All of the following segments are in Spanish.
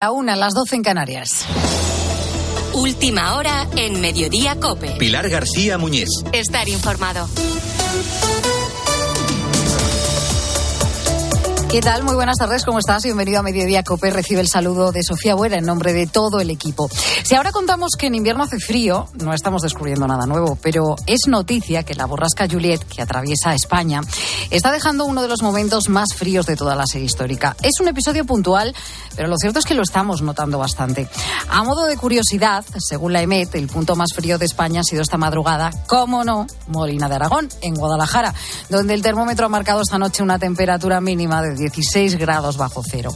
A una, las doce en Canarias. Última hora en Mediodía Cope. Pilar García Muñiz. Estar informado. ¿Qué tal? Muy buenas tardes, ¿cómo estás? Bienvenido a Mediodía Cope. Recibe el saludo de Sofía Buera en nombre de todo el equipo. Si ahora contamos que en invierno hace frío, no estamos descubriendo nada nuevo, pero es noticia que la borrasca Juliet, que atraviesa España, está dejando uno de los momentos más fríos de toda la serie histórica. Es un episodio puntual, pero lo cierto es que lo estamos notando bastante. A modo de curiosidad, según la EMET, el punto más frío de España ha sido esta madrugada, cómo no, Molina de Aragón, en Guadalajara, donde el termómetro ha marcado esta noche una temperatura mínima de 16 grados bajo cero.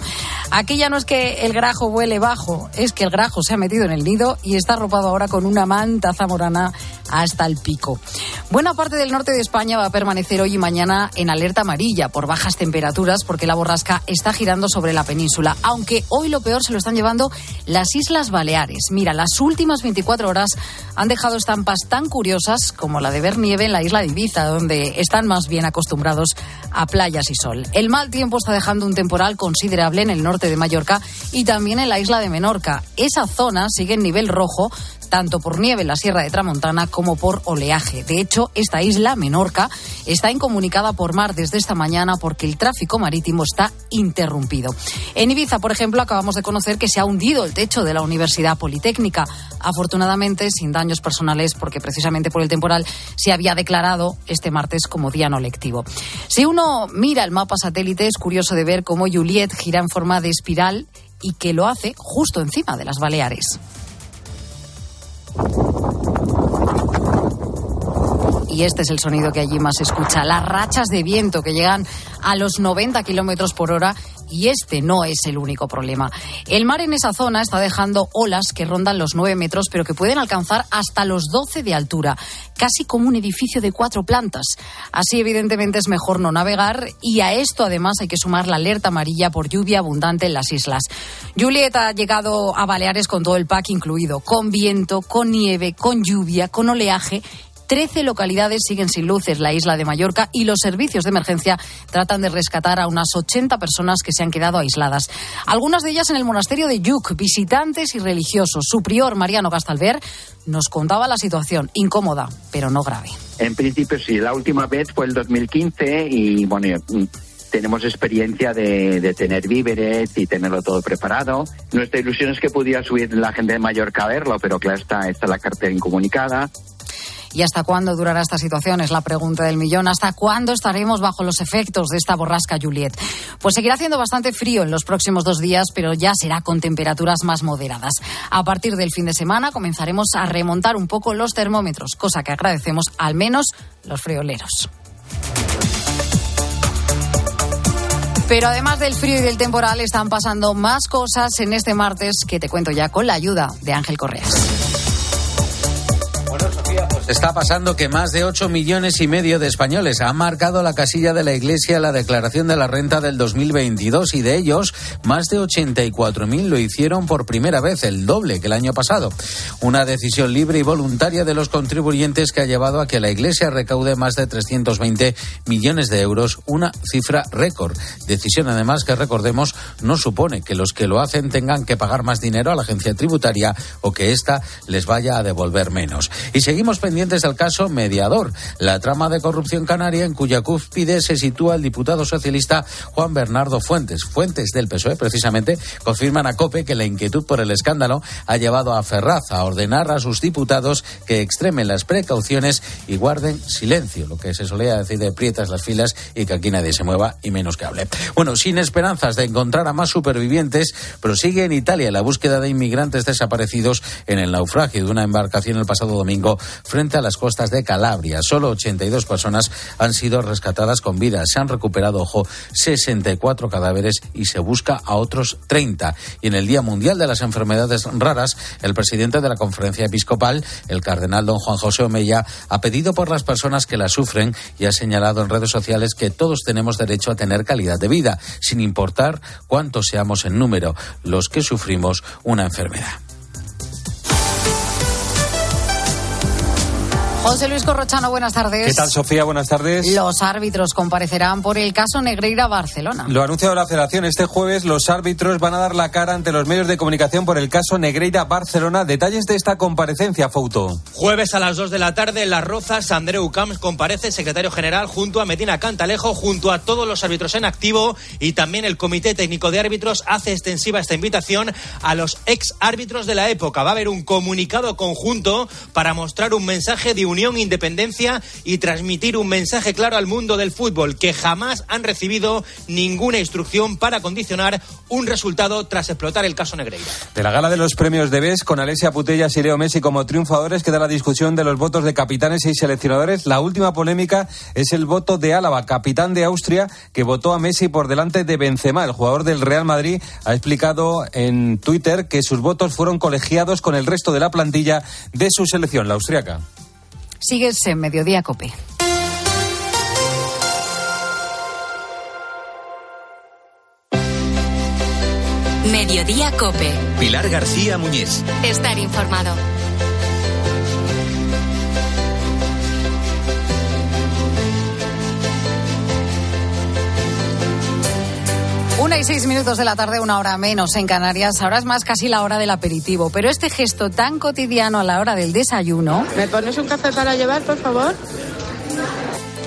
Aquí ya no es que el grajo vuele bajo, es que el grajo se ha metido en el nido y está arropado ahora con una manta zamorana hasta el pico. Buena parte del norte de España va a permanecer hoy y mañana en alerta amarilla por bajas temperaturas porque la borrasca está girando sobre la península, aunque hoy lo peor se lo están llevando las Islas Baleares. Mira, las últimas 24 horas han dejado estampas tan curiosas como la de ver nieve en la isla de Ibiza, donde están más bien acostumbrados a playas y sol. El mal tiempo está dejando un temporal considerable en el norte de Mallorca y también en la isla de Menorca. Esa zona sigue en nivel rojo tanto por nieve en la Sierra de Tramontana como por oleaje. De hecho, esta isla, Menorca, está incomunicada por mar desde esta mañana porque el tráfico marítimo está interrumpido. En Ibiza, por ejemplo, acabamos de conocer que se ha hundido el techo de la Universidad Politécnica. Afortunadamente, sin daños personales, porque precisamente por el temporal se había declarado este martes como día no lectivo. Si uno mira el mapa satélite, es curioso de ver cómo Juliet gira en forma de espiral y que lo hace justo encima de las Baleares. Thank you. Y este es el sonido que allí más se escucha. Las rachas de viento que llegan a los 90 kilómetros por hora y este no es el único problema. El mar en esa zona está dejando olas que rondan los 9 metros, pero que pueden alcanzar hasta los 12 de altura, casi como un edificio de cuatro plantas. Así, evidentemente, es mejor no navegar y a esto, además, hay que sumar la alerta amarilla por lluvia abundante en las islas. Juliet ha llegado a Baleares con todo el pack incluido, con viento, con nieve, con lluvia, con oleaje 13 localidades siguen sin luces la isla de Mallorca y los servicios de emergencia tratan de rescatar a unas 80 personas que se han quedado aisladas. Algunas de ellas en el monasterio de Yuc, visitantes y religiosos. Su prior, Mariano Gastalver, nos contaba la situación, incómoda, pero no grave. En principio sí, la última vez fue el 2015 y bueno, tenemos experiencia de, de, tener víveres y tenerlo todo preparado. Nuestra ilusión es que pudiera subir la gente de Mallorca a verlo, pero claro, está, está la cartera incomunicada. ¿Y hasta cuándo durará esta situación? Es la pregunta del millón. ¿Hasta cuándo estaremos bajo los efectos de esta borrasca Juliet? Pues seguirá haciendo bastante frío en los próximos dos días, pero ya será con temperaturas más moderadas. A partir del fin de semana comenzaremos a remontar un poco los termómetros, cosa que agradecemos al menos los frioleros. Pero además del frío y del temporal están pasando más cosas en este martes que te cuento ya con la ayuda de Ángel Correas. Está pasando que más de 8 millones y medio de españoles han marcado la casilla de la Iglesia la declaración de la renta del 2022 y de ellos más de 84.000 lo hicieron por primera vez, el doble que el año pasado. Una decisión libre y voluntaria de los contribuyentes que ha llevado a que la Iglesia recaude más de 320 millones de euros, una cifra récord. Decisión además que recordemos no supone que los que lo hacen tengan que pagar más dinero a la agencia tributaria o que ésta les vaya a devolver menos. Y seguimos pendientes del caso Mediador, la trama de corrupción canaria en cuya cúspide se sitúa el diputado socialista Juan Bernardo Fuentes. Fuentes del PSOE, precisamente, confirman a COPE que la inquietud por el escándalo ha llevado a Ferraz a ordenar a sus diputados que extremen las precauciones y guarden silencio, lo que se solía decir de prietas las filas y que aquí nadie se mueva y menos que hable. Bueno, sin esperanzas de encontrar a más supervivientes, prosigue en Italia la búsqueda de inmigrantes desaparecidos en el naufragio de una embarcación el pasado domingo frente a las costas de Calabria. Solo 82 personas han sido rescatadas con vida. Se han recuperado, ojo, 64 cadáveres y se busca a otros 30. Y en el Día Mundial de las Enfermedades Raras, el presidente de la Conferencia Episcopal, el cardenal don Juan José Omeya, ha pedido por las personas que la sufren y ha señalado en redes sociales que todos tenemos derecho a tener calidad de vida, sin importar cuántos seamos en número los que sufrimos una enfermedad. José Luis Corrochano, buenas tardes. ¿Qué tal, Sofía? Buenas tardes. Los árbitros comparecerán por el caso Negreira Barcelona. Lo ha anunciado la Federación. Este jueves los árbitros van a dar la cara ante los medios de comunicación por el caso Negreira Barcelona. Detalles de esta comparecencia, Fouto. Jueves a las 2 de la tarde en Las Rozas, Andreu Camps comparece secretario general junto a Medina Cantalejo, junto a todos los árbitros en activo y también el Comité Técnico de Árbitros hace extensiva esta invitación a los ex árbitros de la época. Va a haber un comunicado conjunto para mostrar un mensaje de unión, independencia y transmitir un mensaje claro al mundo del fútbol, que jamás han recibido ninguna instrucción para condicionar un resultado tras explotar el caso Negreira. De la gala de los premios de BES, con Alessia Putellas y Leo Messi como triunfadores, queda la discusión de los votos de capitanes y seleccionadores. La última polémica es el voto de Álava, capitán de Austria, que votó a Messi por delante de Benzema. El jugador del Real Madrid ha explicado en Twitter que sus votos fueron colegiados con el resto de la plantilla de su selección, la austriaca. Sigues en Mediodía Cope. Mediodía Cope. Pilar García Muñiz. Estar informado. Y seis minutos de la tarde, una hora menos en Canarias. Ahora es más casi la hora del aperitivo. Pero este gesto tan cotidiano a la hora del desayuno. ¿Me pones un café para llevar, por favor?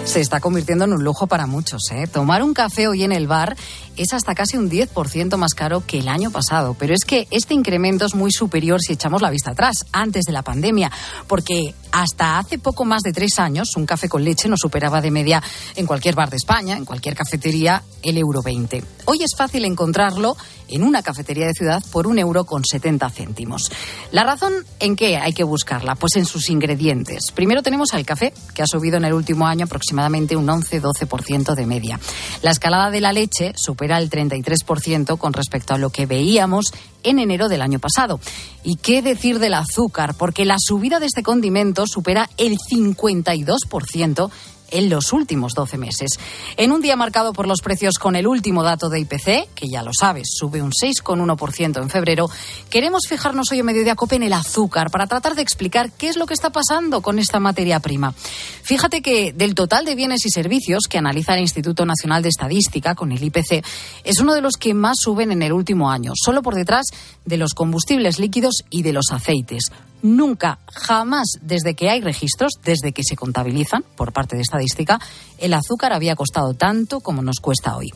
se está convirtiendo en un lujo para muchos. ¿eh? Tomar un café hoy en el bar es hasta casi un 10% más caro que el año pasado. Pero es que este incremento es muy superior si echamos la vista atrás, antes de la pandemia, porque hasta hace poco más de tres años un café con leche no superaba de media en cualquier bar de España, en cualquier cafetería, el euro 20. Hoy es fácil encontrarlo en una cafetería de ciudad por un euro con 70 céntimos. La razón en qué hay que buscarla, pues en sus ingredientes. Primero tenemos al café, que ha subido en el último año aproximadamente un 11-12% de media. La escalada de la leche supera el 33% con respecto a lo que veíamos en enero del año pasado. ¿Y qué decir del azúcar? Porque la subida de este condimento supera el 52% en los últimos 12 meses. En un día marcado por los precios con el último dato de IPC, que ya lo sabes, sube un 6,1% en febrero, queremos fijarnos hoy en Mediodía Cope en el azúcar para tratar de explicar qué es lo que está pasando con esta materia prima. Fíjate que del total de bienes y servicios que analiza el Instituto Nacional de Estadística con el IPC, es uno de los que más suben en el último año, solo por detrás de los combustibles líquidos y de los aceites nunca, jamás, desde que hay registros, desde que se contabilizan por parte de estadística, el azúcar había costado tanto como nos cuesta hoy.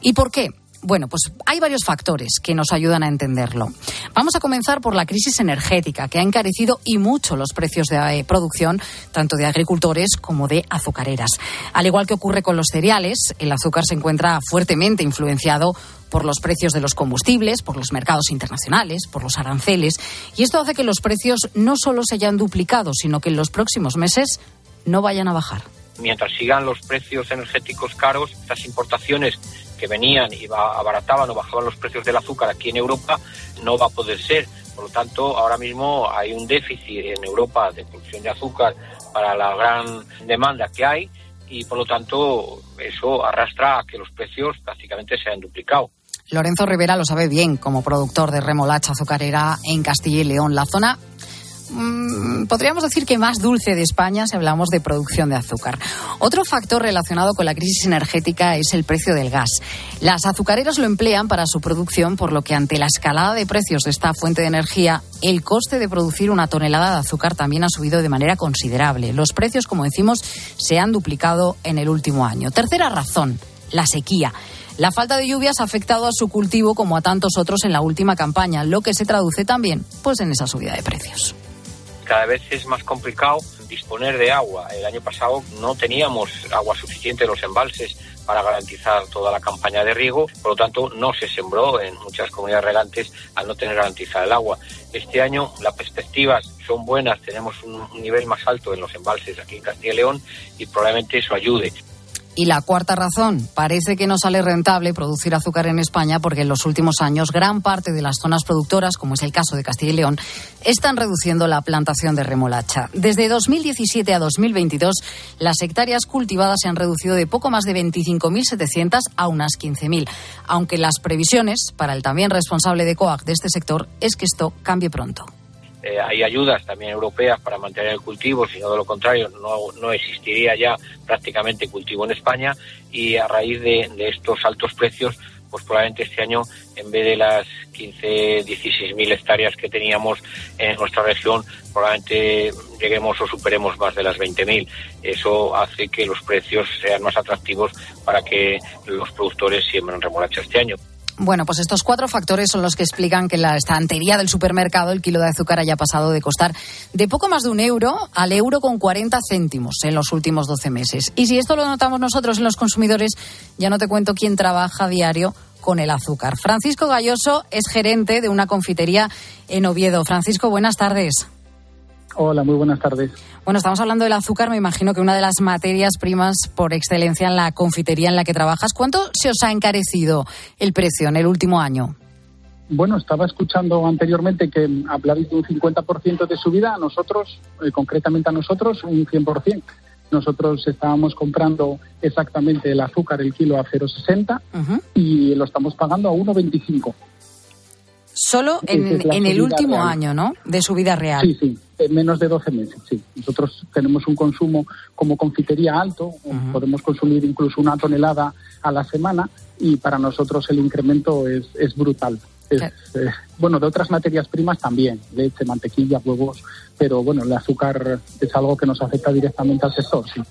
¿Y por qué? Bueno, pues hay varios factores que nos ayudan a entenderlo. Vamos a comenzar por la crisis energética, que ha encarecido y mucho los precios de eh, producción, tanto de agricultores como de azucareras. Al igual que ocurre con los cereales, el azúcar se encuentra fuertemente influenciado por los precios de los combustibles, por los mercados internacionales, por los aranceles. Y esto hace que los precios no solo se hayan duplicado, sino que en los próximos meses no vayan a bajar. Mientras sigan los precios energéticos caros, estas importaciones que venían y abarataban o bajaban los precios del azúcar aquí en Europa no va a poder ser. Por lo tanto, ahora mismo hay un déficit en Europa de producción de azúcar para la gran demanda que hay y por lo tanto eso arrastra a que los precios prácticamente se hayan duplicado. Lorenzo Rivera lo sabe bien como productor de remolacha azucarera en Castilla y León. La zona Mm, podríamos decir que más dulce de España si hablamos de producción de azúcar. Otro factor relacionado con la crisis energética es el precio del gas. Las azucareras lo emplean para su producción, por lo que ante la escalada de precios de esta fuente de energía, el coste de producir una tonelada de azúcar también ha subido de manera considerable. Los precios, como decimos, se han duplicado en el último año. Tercera razón, la sequía. La falta de lluvias ha afectado a su cultivo como a tantos otros en la última campaña, lo que se traduce también pues en esa subida de precios cada vez es más complicado disponer de agua. El año pasado no teníamos agua suficiente en los embalses para garantizar toda la campaña de riego, por lo tanto no se sembró en muchas comunidades regantes al no tener garantizada el agua. Este año las perspectivas son buenas, tenemos un nivel más alto en los embalses aquí en Castilla y León y probablemente eso ayude. Y la cuarta razón, parece que no sale rentable producir azúcar en España porque en los últimos años gran parte de las zonas productoras, como es el caso de Castilla y León, están reduciendo la plantación de remolacha. Desde 2017 a 2022, las hectáreas cultivadas se han reducido de poco más de 25.700 a unas 15.000, aunque las previsiones para el también responsable de COAC de este sector es que esto cambie pronto eh, hay ayudas también europeas para mantener el cultivo, sino de lo contrario no, no existiría ya prácticamente cultivo en España y a raíz de, de estos altos precios pues probablemente este año, en vez de las 15, 16 mil hectáreas que teníamos en nuestra región, probablemente lleguemos o superemos más de las 20 mil. Eso hace que los precios sean más atractivos para que los productores siembren remolacha este año. Bueno, pues estos cuatro factores son los que explican que la estantería del supermercado el kilo de azúcar haya pasado de costar de poco más de un euro al euro con 40 céntimos en los últimos 12 meses. Y si esto lo notamos nosotros en los consumidores, ya no te cuento quién trabaja diario con el azúcar. Francisco Galloso es gerente de una confitería en Oviedo. Francisco, buenas tardes. Hola, muy buenas tardes. Bueno, estamos hablando del azúcar, me imagino que una de las materias primas por excelencia en la confitería en la que trabajas. ¿Cuánto se os ha encarecido el precio en el último año? Bueno, estaba escuchando anteriormente que hablabais de un 50% de subida, a nosotros, eh, concretamente a nosotros, un 100%. Nosotros estábamos comprando exactamente el azúcar, el kilo a 0,60 y lo estamos pagando a 1,25. Solo en, el último año, ¿no? De subida real. Sí, sí, en menos de 12 meses, sí. Nosotros tenemos un consumo como confitería alto, podemos consumir incluso una tonelada a la semana y para nosotros el incremento es, es brutal. Es, eh, bueno, de otras materias primas también, leche, mantequilla, huevos, pero bueno, el azúcar es algo que nos afecta directamente al sector, sí.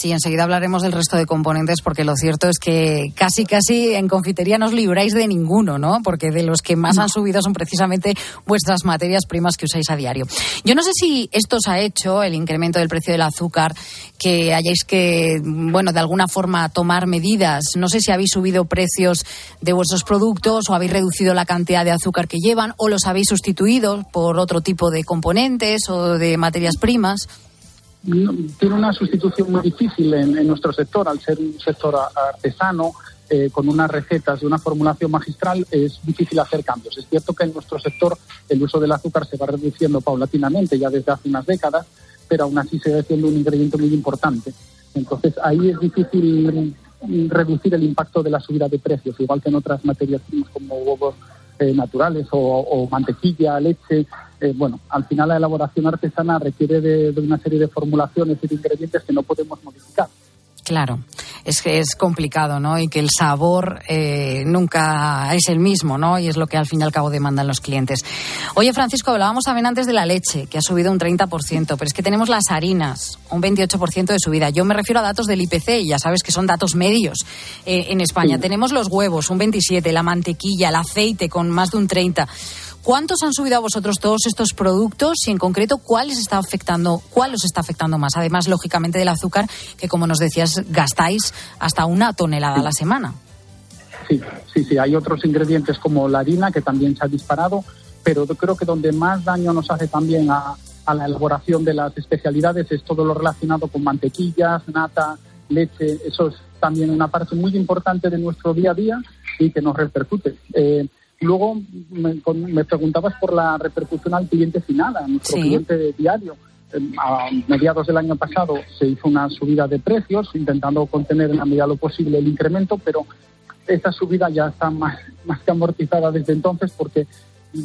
Sí, enseguida hablaremos del resto de componentes porque lo cierto es que casi, casi en confitería no os libráis de ninguno, ¿no? Porque de los que más han subido son precisamente vuestras materias primas que usáis a diario. Yo no sé si esto os ha hecho, el incremento del precio del azúcar, que hayáis que, bueno, de alguna forma tomar medidas. No sé si habéis subido precios de vuestros productos o habéis reducido la cantidad de azúcar que llevan o los habéis sustituido por otro tipo de componentes o de materias primas tiene una sustitución muy difícil en, nuestro sector, al ser un sector artesano, eh, con unas recetas de una formulación magistral, es difícil hacer cambios. Es cierto que en nuestro sector el uso del azúcar se va reduciendo paulatinamente ya desde hace unas décadas, pero aún así sigue siendo un ingrediente muy importante. Entonces ahí es difícil reducir el impacto de la subida de precios, igual que en otras materias como huevos eh, naturales o, mantequilla, leche. Eh, bueno, al final la elaboración artesana requiere de, una serie de formulaciones y de ingredientes que no podemos modificar. Claro, es que es complicado, ¿no? Y que el sabor eh, nunca es el mismo, ¿no? Y es lo que al fin y al cabo demandan los clientes. Oye, Francisco, hablábamos también antes de la leche, que ha subido un 30%, pero es que tenemos las harinas, un 28% de subida. Yo me refiero a datos del IPC, y ya sabes que son datos medios eh, en España. Tenemos los huevos, un 27%, la mantequilla, el aceite, con más de un 30%. ¿Cuántos han subido a vosotros todos estos productos y en concreto cuál les está afectando, cuál os está afectando más? Además, lógicamente, del azúcar, que como nos decías, gastáis hasta una tonelada a la semana. Sí, sí, sí. Hay otros ingredientes como la harina que también se ha disparado, pero yo creo que donde más daño nos hace también a, la elaboración de las especialidades es todo lo relacionado con mantequillas, nata, leche. Eso es también una parte muy importante de nuestro día a día y que nos repercute. Eh, Luego me, preguntabas por la repercusión al cliente final, a nuestro cliente diario. A mediados del año pasado se hizo una subida de precios, intentando contener en la medida lo posible el incremento, pero esta subida ya está más, más que amortizada desde entonces porque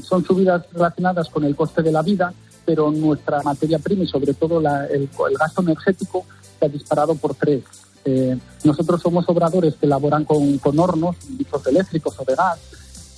son subidas relacionadas con el coste de la vida, pero nuestra materia prima y sobre todo el, gasto energético se ha disparado por tres. Eh, nosotros somos obradores que elaboran con, con hornos, dichos eléctricos o de gas,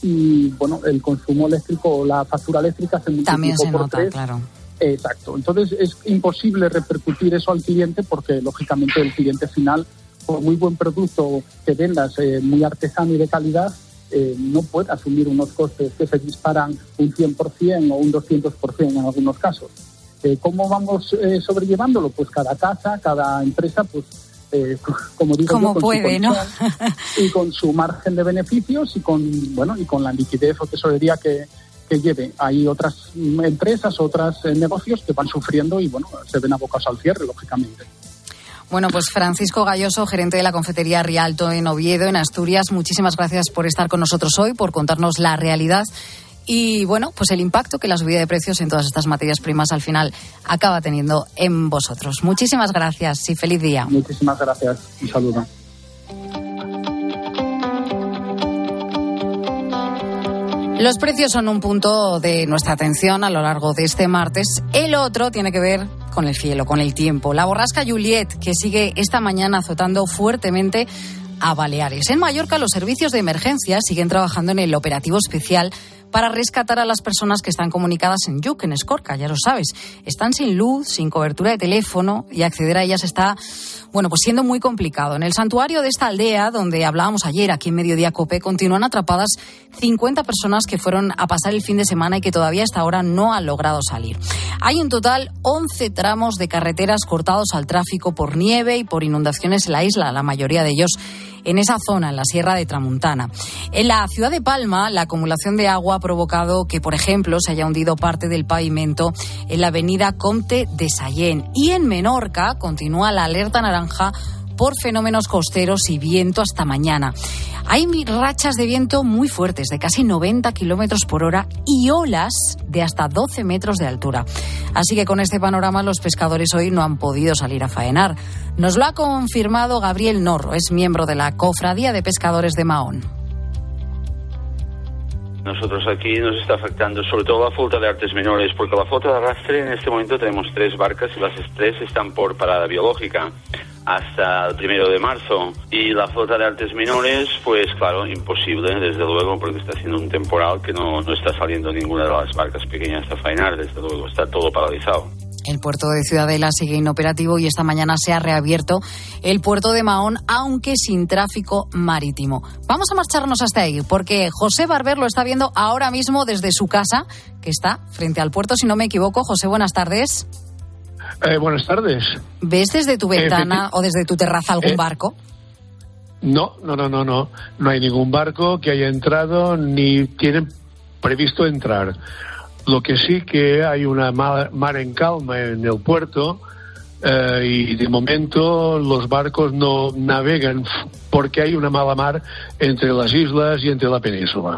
y bueno, el consumo eléctrico, la factura eléctrica se También se nota, claro. Exacto. Entonces es imposible repercutir eso al cliente porque lógicamente el cliente final, por muy buen producto que vendas, eh, muy artesano y de calidad, eh, no puede asumir unos costes que se disparan un 100% o un 200% en algunos casos. Eh, ¿Cómo vamos sobrellevándolo? Pues cada casa, cada empresa, pues eh, como digo como puede, ¿no? y con su margen de beneficios y con bueno y con la liquidez o tesorería que, que lleve. Hay otras empresas, otros eh, negocios que van sufriendo y bueno se ven abocados al cierre, lógicamente. Bueno, pues Francisco Galloso, gerente de la confetería Rialto en Oviedo, en Asturias, muchísimas gracias por estar con nosotros hoy, por contarnos la realidad y bueno, pues el impacto que la subida de precios en todas estas materias primas al final acaba teniendo en vosotros. Muchísimas gracias y feliz día. Muchísimas gracias. Un saludo. Los precios son un punto de nuestra atención a lo largo de este martes. El otro tiene que ver con el cielo, con el tiempo. La borrasca Juliet, que sigue esta mañana azotando fuertemente a Baleares. En Mallorca, los servicios de emergencia siguen trabajando en el operativo especial para rescatar a las personas que están comunicadas en Yuc, en Escorca, ya lo sabes. Están sin luz, sin cobertura de teléfono y acceder a ellas está, bueno, pues siendo muy complicado. En el santuario de esta aldea, donde hablábamos ayer aquí en Mediodía Cope, continúan atrapadas 50 personas que fueron a pasar el fin de semana y que todavía hasta ahora no han logrado salir. Hay en total 11 tramos de carreteras cortados al tráfico por nieve y por inundaciones en la isla, la mayoría de ellos en esa zona, en la Sierra de Tramuntana. En la ciudad de Palma, la acumulación de agua ha provocado que, por ejemplo, se haya hundido parte del pavimento en la avenida Comte de Sallén. Y en Menorca continúa la alerta naranja por fenómenos costeros y viento hasta mañana. Hay rachas de viento muy fuertes, de casi 90 kilómetros por hora, y olas de hasta 12 metros de altura. Así que con este panorama, los pescadores hoy no han podido salir a faenar. Nos lo ha confirmado Gabriel Norro, es miembro de la Cofradía de Pescadores de Mahón. Nosotros aquí nos está afectando sobre todo la flota de artes menores, porque la flota de arrastre en este momento tenemos tres barcas y las tres están por parada biológica hasta el primero de marzo. Y la flota de artes menores, pues claro, imposible, desde luego, porque está haciendo un temporal que no, no está saliendo ninguna de las barcas pequeñas a faenar, desde luego, está todo paralizado. El puerto de Ciudadela sigue inoperativo y esta mañana se ha reabierto el puerto de Mahón, aunque sin tráfico marítimo. Vamos a marcharnos hasta ahí, porque José Barber lo está viendo ahora mismo desde su casa, que está frente al puerto, si no me equivoco. José, buenas tardes. Eh, buenas tardes. ¿Ves desde tu ventana o desde tu terraza algún eh, barco? No, no, no, no, no. No hay ningún barco que haya entrado ni tienen previsto entrar. Lo que sí que hay una mar, mar en calma en el puerto eh, y de momento los barcos no navegan porque hay una mala mar entre las islas y entre la península.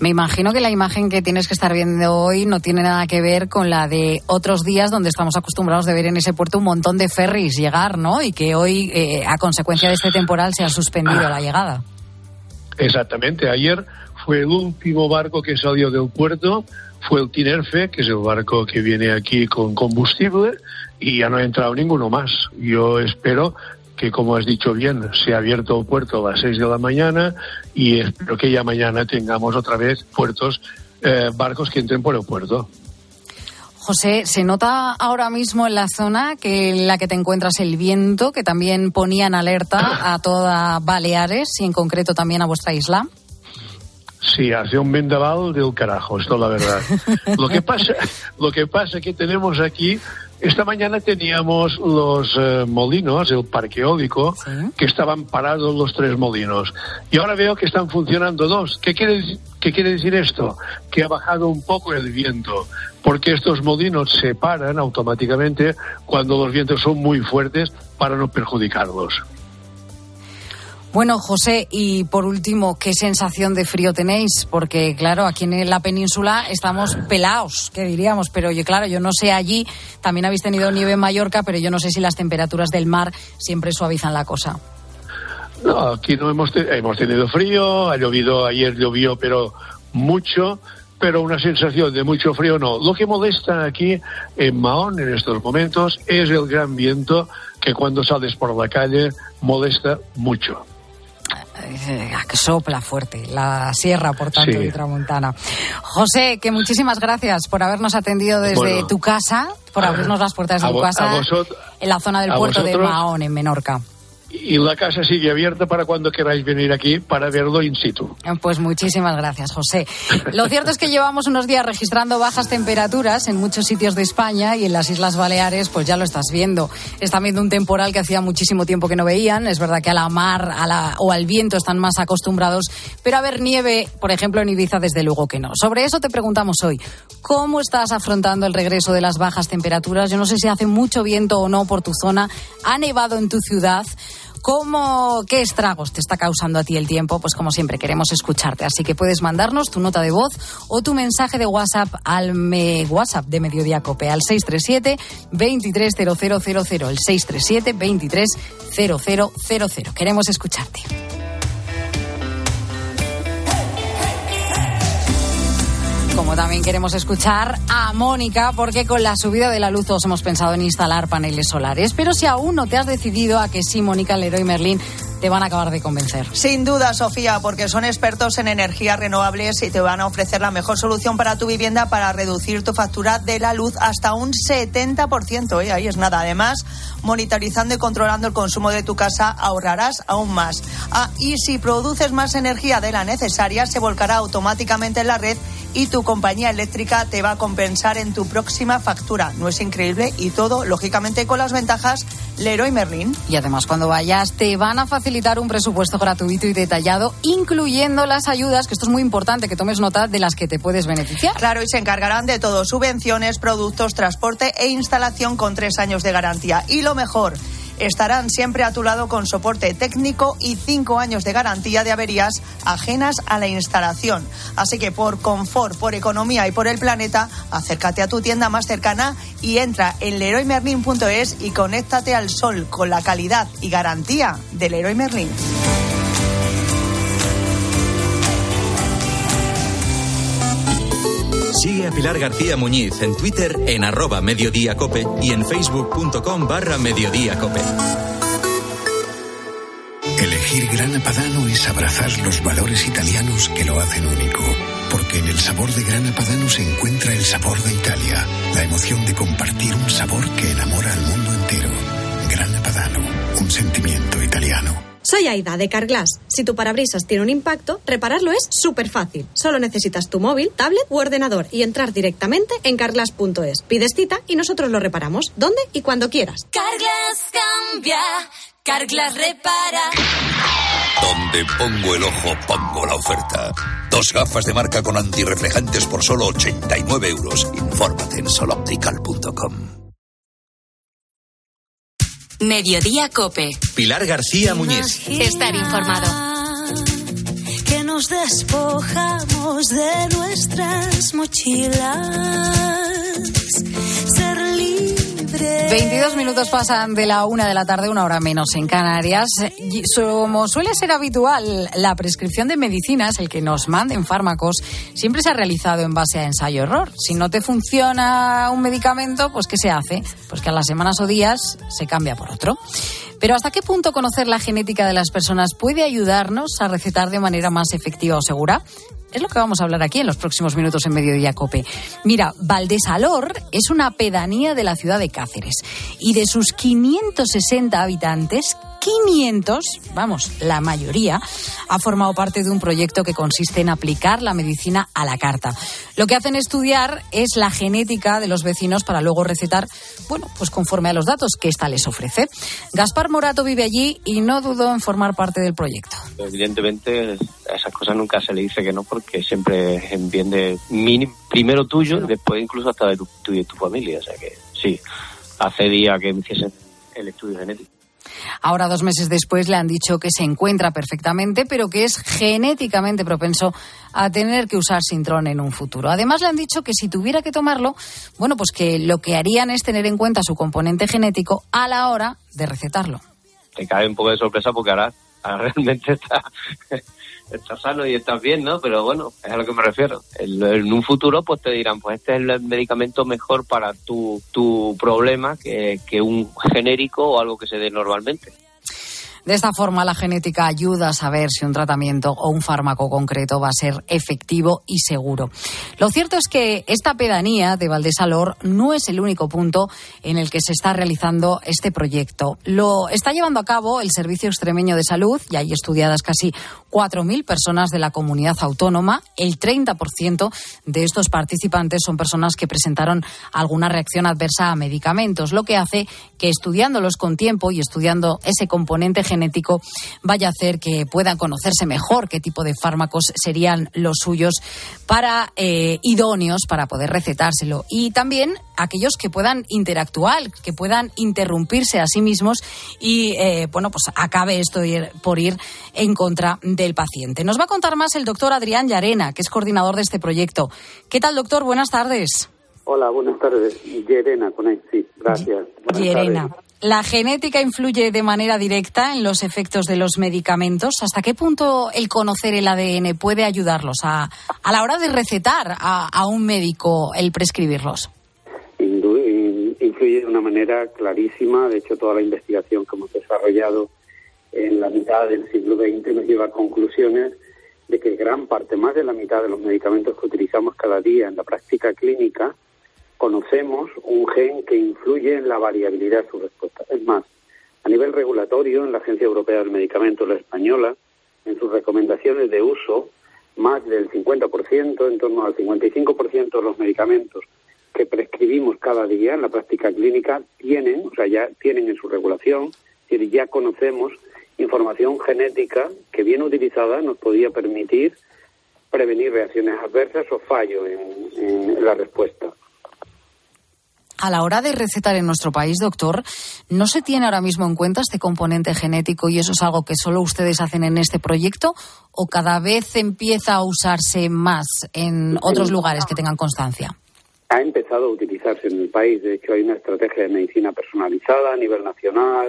Me imagino que la imagen que tienes que estar viendo hoy no tiene nada que ver con la de otros días donde estamos acostumbrados de ver en ese puerto un montón de ferries llegar, ¿no? Y que hoy, eh, a consecuencia de este temporal, se ha suspendido la llegada. Exactamente. Ayer fue el último barco que salió del puerto, fue el Tinerfe, que es el barco que viene aquí con combustible, y ya no ha entrado ninguno más. Yo espero que, como has dicho bien, se ha abierto el puerto a las 6 de la mañana y espero que ya mañana tengamos otra vez puertos, eh, barcos que entren por el puerto. José, ¿se nota ahora mismo en la zona que en la que te encuentras el viento, que también ponía en alerta a toda Baleares y en concreto también a vuestra isla? Sí, hace un vendaval del carajo, esto es la verdad. lo que pasa, lo que pasa que tenemos aquí esta mañana teníamos los eh, molinos, el parque eólico, que estaban parados los tres molinos. Y ahora veo que están funcionando dos. ¿Qué quiere, ¿Qué quiere decir esto? Que ha bajado un poco el viento, porque estos molinos se paran automáticamente cuando los vientos son muy fuertes para no perjudicarlos. Bueno, José, y por último, ¿qué sensación de frío tenéis? Porque, claro, aquí en la península estamos pelados, que diríamos, pero yo, claro, yo no sé allí, también habéis tenido nieve en Mallorca, pero yo no sé si las temperaturas del mar siempre suavizan la cosa. No, aquí no hemos, hemos tenido frío, ha llovido, ayer llovió, pero mucho, pero una sensación de mucho frío no. Lo que molesta aquí en Mahón en estos momentos es el gran viento que cuando sales por la calle molesta mucho. Eh, que sopla fuerte la sierra, por tanto, de Tramontana. José, que muchísimas gracias por habernos atendido desde tu casa, por abrirnos las puertas de tu casa en la zona del puerto de Mahón, en Menorca y la casa sigue abierta para cuando queráis venir aquí para verlo in situ. Pues muchísimas gracias, José. Lo cierto es que llevamos unos días registrando bajas temperaturas en muchos sitios de España y en las Islas Baleares, pues ya lo estás viendo. Están viendo un temporal que hacía muchísimo tiempo que no veían. Es verdad que a la mar a la, o al viento están más acostumbrados, pero a ver nieve, por ejemplo, en Ibiza, desde luego que no. Sobre eso te preguntamos hoy. ¿Cómo estás afrontando el regreso de las bajas temperaturas? Yo no sé si hace mucho viento o no por tu zona. ¿Ha nevado en tu ciudad? ¿Cómo, ¿Qué estragos te está causando a ti el tiempo? Pues como siempre queremos escucharte, así que puedes mandarnos tu nota de voz o tu mensaje de WhatsApp al me, WhatsApp de Mediodía Cope al 637 230000, el 637 230000. Queremos escucharte. También queremos escuchar a Mónica porque con la subida de la luz todos hemos pensado en instalar paneles solares. Pero si aún no te has decidido a que sí, Mónica Leroy Merlín te van a acabar de convencer. Sin duda, Sofía, porque son expertos en energías renovables y te van a ofrecer la mejor solución para tu vivienda para reducir tu factura de la luz hasta un 70%. ¿eh? Ahí es nada. Además, monitorizando y controlando el consumo de tu casa ahorrarás aún más. Ah, y si produces más energía de la necesaria, se volcará automáticamente en la red y tu compañía eléctrica te va a compensar en tu próxima factura. ¿No es increíble? Y todo, lógicamente, con las ventajas Leroy Merlin. Y además, cuando vayas, te van a facilitar un presupuesto gratuito y detallado, incluyendo las ayudas, que esto es muy importante que tomes nota de las que te puedes beneficiar. Claro, y se encargarán de todo: subvenciones, productos, transporte e instalación con tres años de garantía. Y lo mejor, estarán siempre a tu lado con soporte técnico y cinco años de garantía de averías ajenas a la instalación. Así que por confort, por economía y por el planeta, acércate a tu tienda más cercana y entra en leroymerlin.es y conéctate al sol con la calidad y garantía del Leroy Merlin. Sigue a Pilar García Muñiz en Twitter en arroba mediodíacope y en facebook.com barra mediodíacope. Elegir Grana Padano es abrazar los valores italianos que lo hacen único. Porque en el sabor de Grana Padano se encuentra el sabor de Italia, la emoción de compartir un sabor que enamora al mundo entero. Grana Padano, un sentimiento italiano. Soy Aida de Carglass. Si tu parabrisas tiene un impacto, repararlo es súper fácil. Solo necesitas tu móvil, tablet u ordenador y entrar directamente en carglass.es. Pides cita y nosotros lo reparamos donde y cuando quieras. Carglass cambia, Carglass repara. Donde pongo el ojo, pongo la oferta. Dos gafas de marca con antirreflejantes por solo 89 euros. Infórmate en soloptical.com. Mediodía Cope. Pilar García Muñiz. Estar informado. Que nos despojamos de nuestras mochilas. Ser libre. 22 minutos pasan de la una de la tarde, una hora menos en Canarias. Y Como suele ser habitual, la prescripción de medicinas, el que nos manden fármacos, siempre se ha realizado en base a ensayo-error. Si no te funciona un medicamento, pues ¿qué se hace? Pues que a las semanas o días se cambia por otro. Pero ¿hasta qué punto conocer la genética de las personas puede ayudarnos a recetar de manera más efectiva o segura? Es lo que vamos a hablar aquí en los próximos minutos en Mediodía Cope. Mira, Valdesalor es una pedanía de la ciudad de Cáceres y de sus 560 habitantes, 500, vamos, la mayoría, ha formado parte de un proyecto que consiste en aplicar la medicina a la carta. Lo que hacen estudiar es la genética de los vecinos para luego recetar, bueno, pues conforme a los datos que ésta les ofrece. Gaspar Morato vive allí y no dudó en formar parte del proyecto. Evidentemente, a esas cosas nunca se le dice que no, porque siempre es en bien de mini- primero tuyo, después incluso hasta de tu, tu y tu familia. O sea que sí, hace días que me hiciesen el estudio genético. Ahora, dos meses después, le han dicho que se encuentra perfectamente, pero que es genéticamente propenso a tener que usar Sintrón en un futuro. Además, le han dicho que si tuviera que tomarlo, bueno, pues que lo que harían es tener en cuenta su componente genético a la hora de recetarlo. Te cae un poco de sorpresa porque ahora, ahora realmente está, está sano y estás bien, ¿no? Pero bueno, es a lo que me refiero. En un futuro, pues te dirán, pues este es el medicamento mejor para tu, tu problema que, que un genérico o algo que se dé normalmente. De esta forma, la genética ayuda a saber si un tratamiento o un fármaco concreto va a ser efectivo y seguro. Lo cierto es que esta pedanía de Valdesalor no es el único punto en el que se está realizando este proyecto. Lo está llevando a cabo el Servicio Extremeño de Salud y hay estudiadas casi 4.000 personas de la comunidad autónoma. El 30% de estos participantes son personas que presentaron alguna reacción adversa a medicamentos, lo que hace que estudiándolos con tiempo y estudiando ese componente genético vaya a hacer que puedan conocerse mejor qué tipo de fármacos serían los suyos para eh, idóneos para poder recetárselo y también aquellos que puedan interactuar, que puedan interrumpirse a sí mismos y eh, bueno pues acabe esto ir- por ir en contra del paciente. Nos va a contar más el doctor Adrián Llarena, que es coordinador de este proyecto. ¿Qué tal, doctor? Buenas tardes. Hola, buenas tardes. Yerena, con él, sí, gracias. Buenas tardes. ¿La genética influye de manera directa en los efectos de los medicamentos? ¿Hasta qué punto el conocer el ADN puede ayudarlos a, a la hora de recetar a, a un médico el prescribirlos? Influye de una manera clarísima. De hecho, toda la investigación que hemos desarrollado en la mitad del siglo XX nos lleva a conclusiones de que gran parte, más de la mitad de los medicamentos que utilizamos cada día en la práctica clínica, conocemos un gen que influye en la variabilidad de su respuesta. Es más, a nivel regulatorio, en la Agencia Europea del Medicamento, la española, en sus recomendaciones de uso, más del 50%, en torno al 55% de los medicamentos que prescribimos cada día en la práctica clínica tienen, o sea, ya tienen en su regulación, ya conocemos información genética que bien utilizada nos podía permitir prevenir reacciones adversas o fallo en, la respuesta. A la hora de recetar en nuestro país, doctor, ¿no se tiene ahora mismo en cuenta este componente genético y eso es algo que solo ustedes hacen en este proyecto o cada vez empieza a usarse más en otros lugares que tengan constancia? Ha empezado a utilizarse en el país. De hecho, hay una estrategia de medicina personalizada a nivel nacional,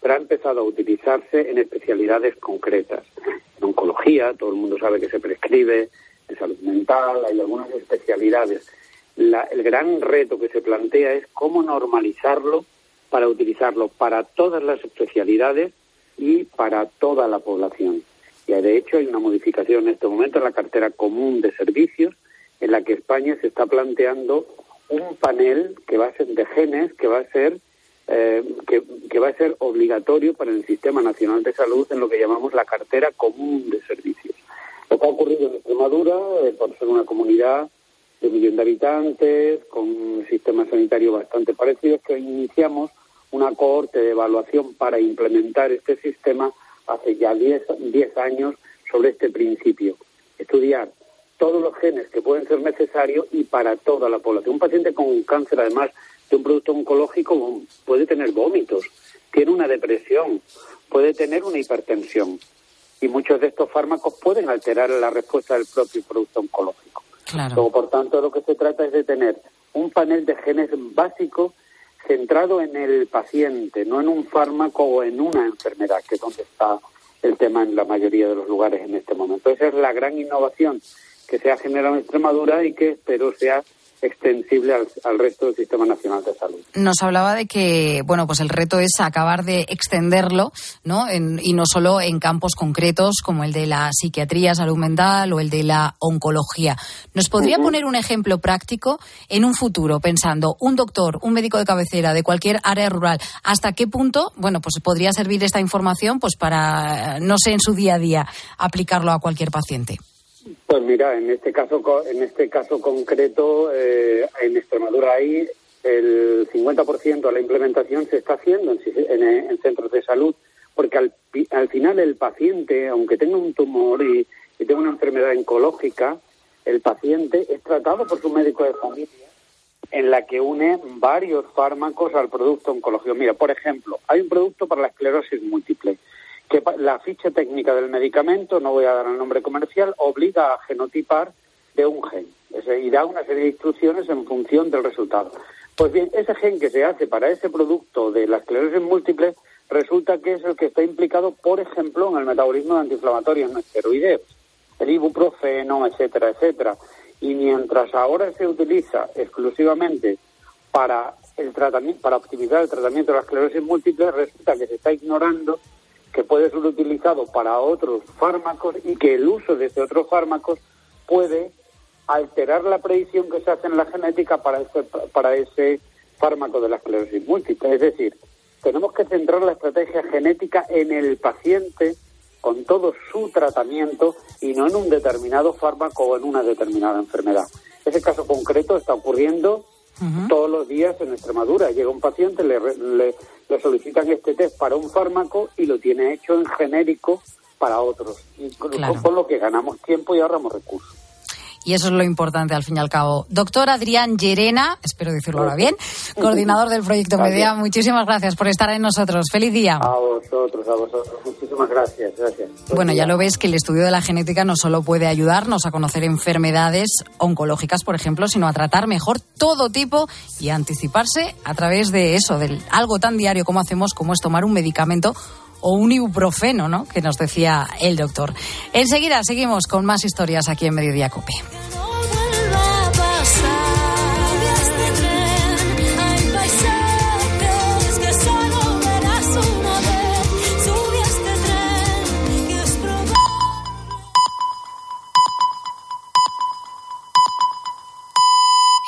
pero ha empezado a utilizarse en especialidades concretas. En oncología, todo el mundo sabe que se prescribe, en salud mental, hay algunas especialidades. El gran reto que se plantea es cómo normalizarlo para utilizarlo para todas las especialidades y para toda la población. Y de hecho hay una modificación en este momento en la cartera común de servicios en la que España se está planteando un panel que va a ser de genes que va a ser eh, que, va a ser obligatorio para el Sistema Nacional de Salud en lo que llamamos la cartera común de servicios. Lo que ha ocurrido en Extremadura, eh, por ser una comunidad de millón de habitantes, con un sistema sanitario bastante parecido, que iniciamos una cohorte de evaluación para implementar este sistema hace ya 10 años sobre este principio. Estudiar todos los genes que pueden ser necesarios y para toda la población. Un paciente con cáncer, además, un producto oncológico puede tener vómitos, tiene una depresión, puede tener una hipertensión. Y muchos de estos fármacos pueden alterar la respuesta del propio producto oncológico. Por tanto, lo que se trata es de tener un panel de genes básicos centrado en el paciente, no en un fármaco o en una enfermedad, que es donde está el tema en la mayoría de los lugares en este momento. Esa es la gran innovación que se ha generado en Extremadura y que espero sea extensible al, resto del Sistema Nacional de Salud. Nos hablaba de que, bueno, pues el reto es acabar de extenderlo, ¿no? y no solo en campos concretos como el de la psiquiatría, salud mental o el de la oncología. ¿Nos podría poner un ejemplo práctico en un futuro, pensando un doctor, un médico de cabecera de cualquier área rural, hasta qué punto, bueno, pues podría servir esta información, pues para, no sé, en su día a día, aplicarlo a cualquier paciente? Pues mira, en este caso, en este caso concreto, eh, en Extremadura hay el 50% de la implementación se está haciendo en, centros de salud, porque al, al, final el paciente, aunque tenga un tumor y, y tenga una enfermedad oncológica, el paciente es tratado por su médico de familia en la que une varios fármacos al producto oncológico. Mira, por ejemplo, hay un producto para la esclerosis múltiple que la ficha técnica del medicamento, no voy a dar el nombre comercial, obliga a genotipar de un gen. y da una serie de instrucciones en función del resultado. Pues bien, ese gen que se hace para ese producto de la esclerosis múltiple resulta que es el que está implicado, por ejemplo, en el metabolismo de antiinflamatorios no esteroideos, el ibuprofeno, etcétera, etcétera. Y mientras ahora se utiliza exclusivamente para el tratamiento, para optimizar el tratamiento de la esclerosis múltiple, resulta que se está ignorando que puede ser utilizado para otros fármacos y que el uso de estos otros fármacos puede alterar la predicción que se hace en la genética para ese, para ese fármaco de la esclerosis múltiple. Es decir, tenemos que centrar la estrategia genética en el paciente con todo su tratamiento y no en un determinado fármaco o en una determinada enfermedad. Ese caso concreto está ocurriendo todos los días en Extremadura. Llega un paciente, le, le, solicitan este test para un fármaco y lo tiene hecho en genérico para otros. Y con, lo que ganamos tiempo y ahorramos recursos. Y eso es lo importante al fin y al cabo. Doctor Adrián Llerena, espero decirlo ahora bien, coordinador del proyecto Medea, muchísimas gracias por estar en nosotros. Feliz día. A vosotros, a vosotros. Muchísimas gracias, gracias. Bueno, ya lo ves que el estudio de la genética no solo puede ayudarnos a conocer enfermedades oncológicas, por ejemplo, sino a tratar mejor todo tipo y a anticiparse a través de eso, de algo tan diario como hacemos, como es tomar un medicamento o un ibuprofeno, ¿no? Que nos decía el doctor. Enseguida seguimos con más historias aquí en Mediodía Cope.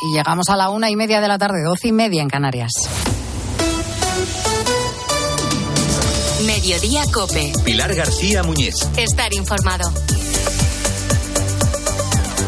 Y llegamos a la una y media de la tarde, doce y media en Canarias. Mediodía Cope. Pilar García Muñiz. Estar informado.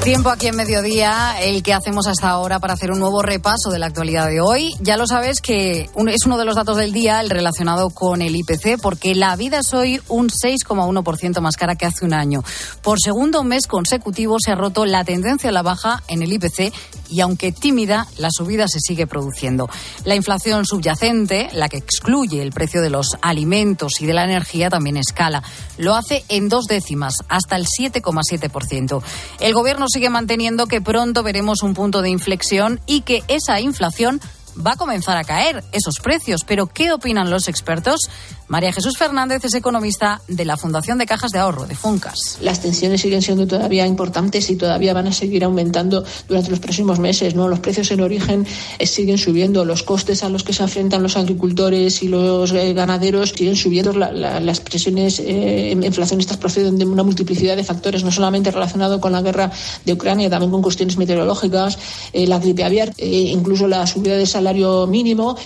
Tiempo aquí en mediodía, el que hacemos hasta ahora para hacer un nuevo repaso de la actualidad de hoy. Ya lo sabes que es uno de los datos del día, el relacionado con el IPC, porque la vida es hoy un 6,1% más cara que hace un año. Por segundo mes consecutivo se ha roto la tendencia a la baja en el IPC y aunque tímida, la subida se sigue produciendo. La inflación subyacente, la que excluye el precio de los alimentos y de la energía, también escala. Lo hace en dos décimas, hasta el 7,7%. El gobierno sigue manteniendo que pronto veremos un punto de inflexión y que esa inflación va a comenzar a caer, esos precios. Pero, ¿qué opinan los expertos? María Jesús Fernández es economista de la Fundación de Cajas de Ahorro, de Funcas. Las tensiones siguen siendo todavía importantes y todavía van a seguir aumentando durante los próximos meses. ¿no? Los precios en origen eh, siguen subiendo, los costes a los que se enfrentan los agricultores y los eh, ganaderos siguen subiendo. La- la- las presiones eh, inflacionistas proceden de una multiplicidad de factores, no solamente relacionado con la guerra de Ucrania, también con cuestiones meteorológicas, la gripe aviar, incluso la subida del salario mínimo.